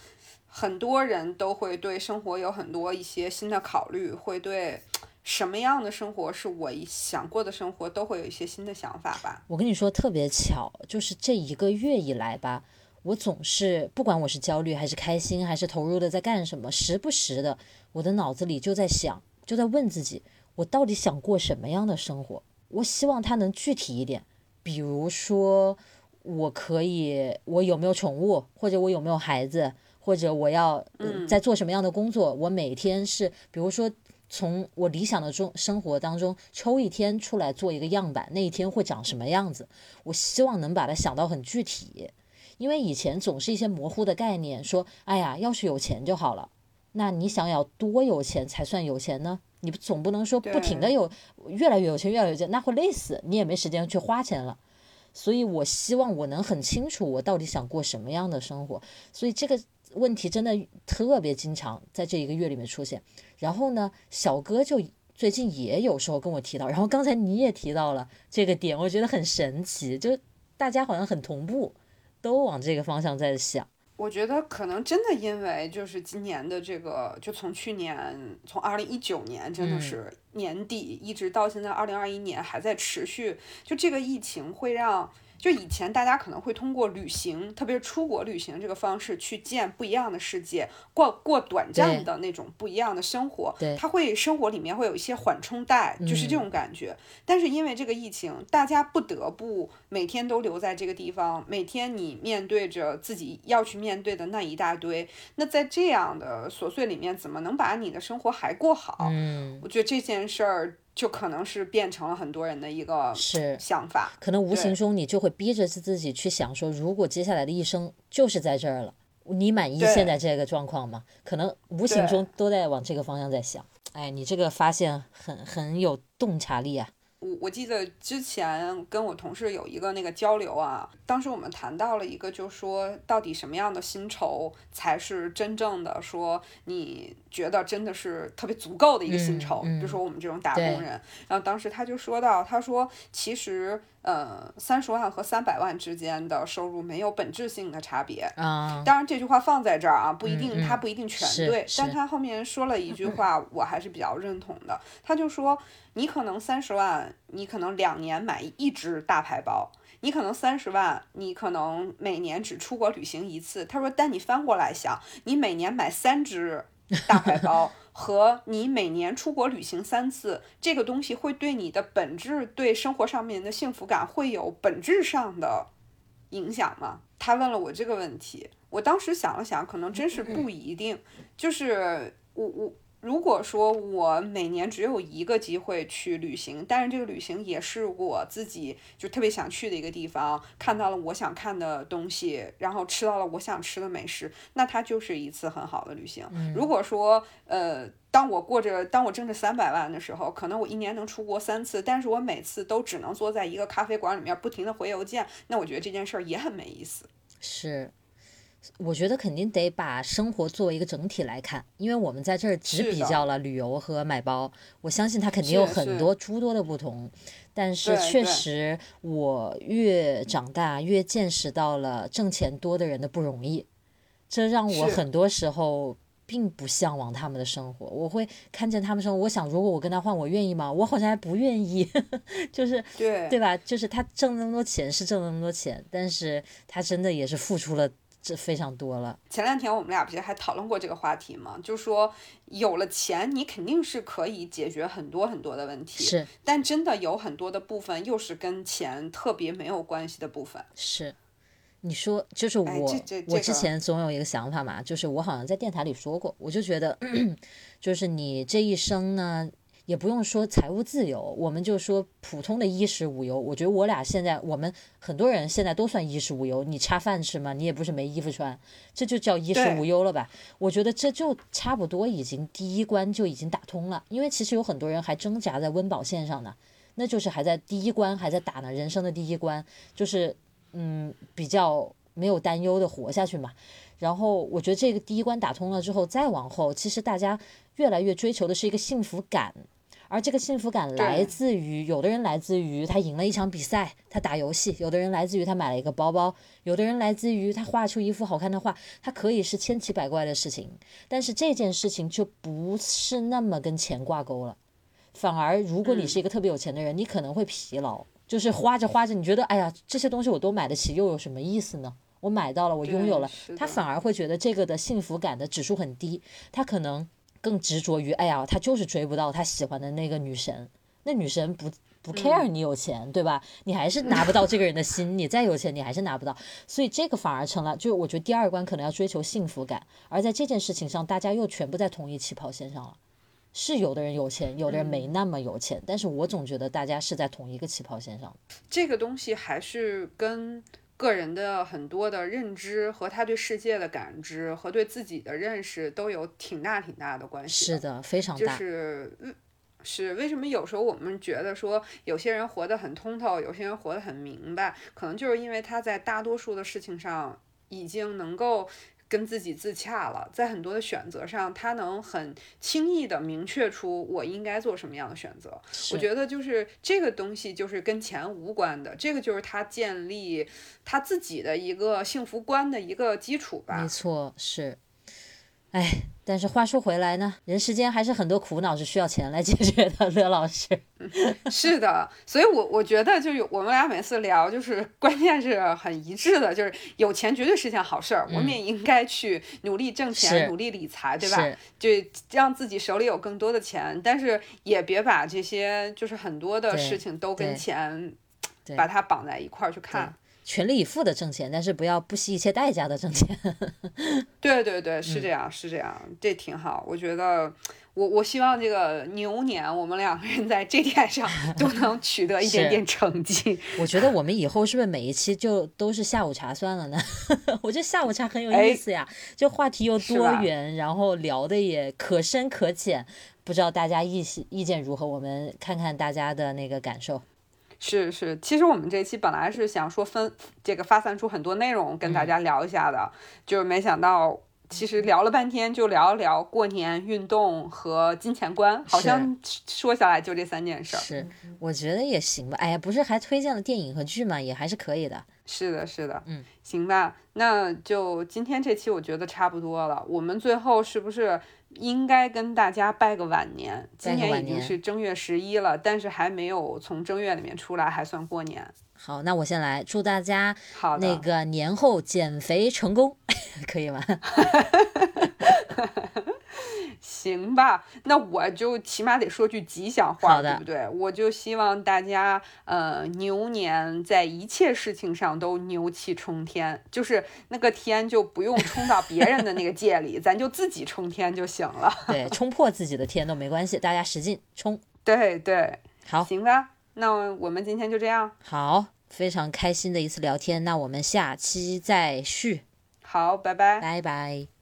很多人都会对生活有很多一些新的考虑，会对什么样的生活是我想过的生活，都会有一些新的想法吧。我跟你说，特别巧，就是这一个月以来吧，我总是不管我是焦虑还是开心，还是投入的在干什么，时不时的，我的脑子里就在想，就在问自己，我到底想过什么样的生活？我希望它能具体一点。比如说，我可以，我有没有宠物，或者我有没有孩子，或者我要在做什么样的工作？我每天是，比如说，从我理想的中生活当中抽一天出来做一个样板，那一天会长什么样子？我希望能把它想到很具体，因为以前总是一些模糊的概念，说，哎呀，要是有钱就好了。那你想要多有钱才算有钱呢？你总不能说不停的有越来越有钱越来越有钱，那会累死，你也没时间去花钱了。所以我希望我能很清楚我到底想过什么样的生活。所以这个问题真的特别经常在这一个月里面出现。然后呢，小哥就最近也有时候跟我提到，然后刚才你也提到了这个点，我觉得很神奇，就大家好像很同步，都往这个方向在想。我觉得可能真的因为就是今年的这个，就从去年从二零一九年真的是年底一直到现在二零二一年还在持续，就这个疫情会让就以前大家可能会通过旅行，特别是出国旅行这个方式去见不一样的世界，过过短暂的那种不一样的生活。对，他会生活里面会有一些缓冲带，就是这种感觉。但是因为这个疫情，大家不得不每天都留在这个地方，每天你面对着自己要去面对的那一大堆。那在这样的琐碎里面，怎么能把你的生活还过好？嗯，我觉得这件事儿。就可能是变成了很多人的一个是想法，可能无形中你就会逼着自己去想说，如果接下来的一生就是在这儿了，你满意现在这个状况吗？可能无形中都在往这个方向在想。哎，你这个发现很很有洞察力啊。我我记得之前跟我同事有一个那个交流啊，当时我们谈到了一个，就说到底什么样的薪酬才是真正的说你觉得真的是特别足够的一个薪酬，比如说我们这种打工人。然后当时他就说到，他说其实呃三十万和三百万之间的收入没有本质性的差别啊。当然这句话放在这儿啊，不一定他不一定全对，但他后面说了一句话，我还是比较认同的。他就说。你可能三十万，你可能两年买一只大牌包；你可能三十万，你可能每年只出国旅行一次。他说，但你翻过来想，你每年买三只大牌包，和你每年出国旅行三次，这个东西会对你的本质、对生活上面的幸福感会有本质上的影响吗？他问了我这个问题，我当时想了想，可能真是不一定。就是我我。如果说我每年只有一个机会去旅行，但是这个旅行也是我自己就特别想去的一个地方，看到了我想看的东西，然后吃到了我想吃的美食，那它就是一次很好的旅行。如果说呃，当我过着当我挣着三百万的时候，可能我一年能出国三次，但是我每次都只能坐在一个咖啡馆里面不停的回邮件，那我觉得这件事儿也很没意思。是。我觉得肯定得把生活作为一个整体来看，因为我们在这儿只比较了旅游和买包，我相信它肯定有很多诸多的不同。但是确实，我越长大越见识到了挣钱多的人的不容易，这让我很多时候并不向往他们的生活。我会看见他们生活，我想如果我跟他换，我愿意吗？我好像还不愿意，就是对对吧？就是他挣那么多钱是挣那么多钱，但是他真的也是付出了。这非常多了。前两天我们俩不是还讨论过这个话题吗？就说有了钱，你肯定是可以解决很多很多的问题。是。但真的有很多的部分，又是跟钱特别没有关系的部分。是。你说，就是我，我之前总有一个想法嘛，就是我好像在电台里说过，我就觉得，就是你这一生呢。也不用说财务自由，我们就说普通的衣食无忧。我觉得我俩现在，我们很多人现在都算衣食无忧。你差饭吃吗？你也不是没衣服穿，这就叫衣食无忧了吧？我觉得这就差不多已经第一关就已经打通了。因为其实有很多人还挣扎在温饱线上呢，那就是还在第一关还在打呢，人生的第一关就是嗯比较没有担忧的活下去嘛。然后我觉得这个第一关打通了之后，再往后，其实大家越来越追求的是一个幸福感。而这个幸福感来自于，有的人来自于他赢了一场比赛，他打游戏；有的人来自于他买了一个包包；有的人来自于他画出一幅好看的画。它可以是千奇百怪的事情，但是这件事情就不是那么跟钱挂钩了。反而，如果你是一个特别有钱的人，你可能会疲劳，就是花着花着，你觉得，哎呀，这些东西我都买得起，又有什么意思呢？我买到了，我拥有了，他反而会觉得这个的幸福感的指数很低，他可能。更执着于，哎呀，他就是追不到他喜欢的那个女神，那女神不不 care 你有钱，对吧？你还是拿不到这个人的心，你再有钱，你还是拿不到。所以这个反而成了，就我觉得第二关可能要追求幸福感，而在这件事情上，大家又全部在同一起跑线上了。是有的人有钱，有的人没那么有钱，但是我总觉得大家是在同一个起跑线上。这个东西还是跟。个人的很多的认知和他对世界的感知和对自己的认识都有挺大挺大的关系。是的，非常大。就是，是为什么有时候我们觉得说有些人活得很通透，有些人活得很明白，可能就是因为他在大多数的事情上已经能够。跟自己自洽了，在很多的选择上，他能很轻易的明确出我应该做什么样的选择。我觉得就是这个东西就是跟钱无关的，这个就是他建立他自己的一个幸福观的一个基础吧。没错，是。哎，但是话说回来呢，人世间还是很多苦恼是需要钱来解决的，乐老师。嗯，是的，所以我我觉得就有我们俩每次聊，就是 关键是很一致的，就是有钱绝对是件好事儿，我们也应该去努力挣钱，努力理财，对吧？就让自己手里有更多的钱，但是也别把这些就是很多的事情都跟钱把它绑在一块儿去看。全力以赴的挣钱，但是不要不惜一切代价的挣钱。对 对对，嗯是这样，是这样，这挺好。我觉得，我我希望这个牛年，我们两个人在这点上 都能取得一点点成绩。我觉得我们以后是不是每一期就都是下午茶算了呢？我觉得下午茶很有哎意思呀，就话题又多元，然后聊的也可深可浅。不知道大家意意见如何？我们看看大家的那个感受。是是，其实我们这期本来是想说分这个发散出很多内容跟嗯大家聊一下的，就是没想到。其实聊了半天，就聊一聊过年、运动和金钱观，好像说下来就这三件事儿。是，我觉得也行吧。哎呀，不是还推荐了电影和剧嘛？也还是可以的。是的，是的，嗯，行吧，那就今天这期我觉得差不多了。我们最后是不是应该跟大家拜个晚年？今年已经是正月十一了，但是还没有从正月里面出来，还算过年。好，那我先来，祝大家好，那个年后减肥成功，可以吗？行吧，那我就起码得说句吉祥话，对不对？我就希望大家，呃，牛年在一切事情上都牛气冲天，就是那个天就不用冲到别人的那个界里，咱就自己冲天就行了。对，冲破自己的天都没关系，大家使劲冲。对对，好，行吧，那我们今天就这样。好，非常开心的一次聊天，那我们下期再续，好，拜拜。拜拜。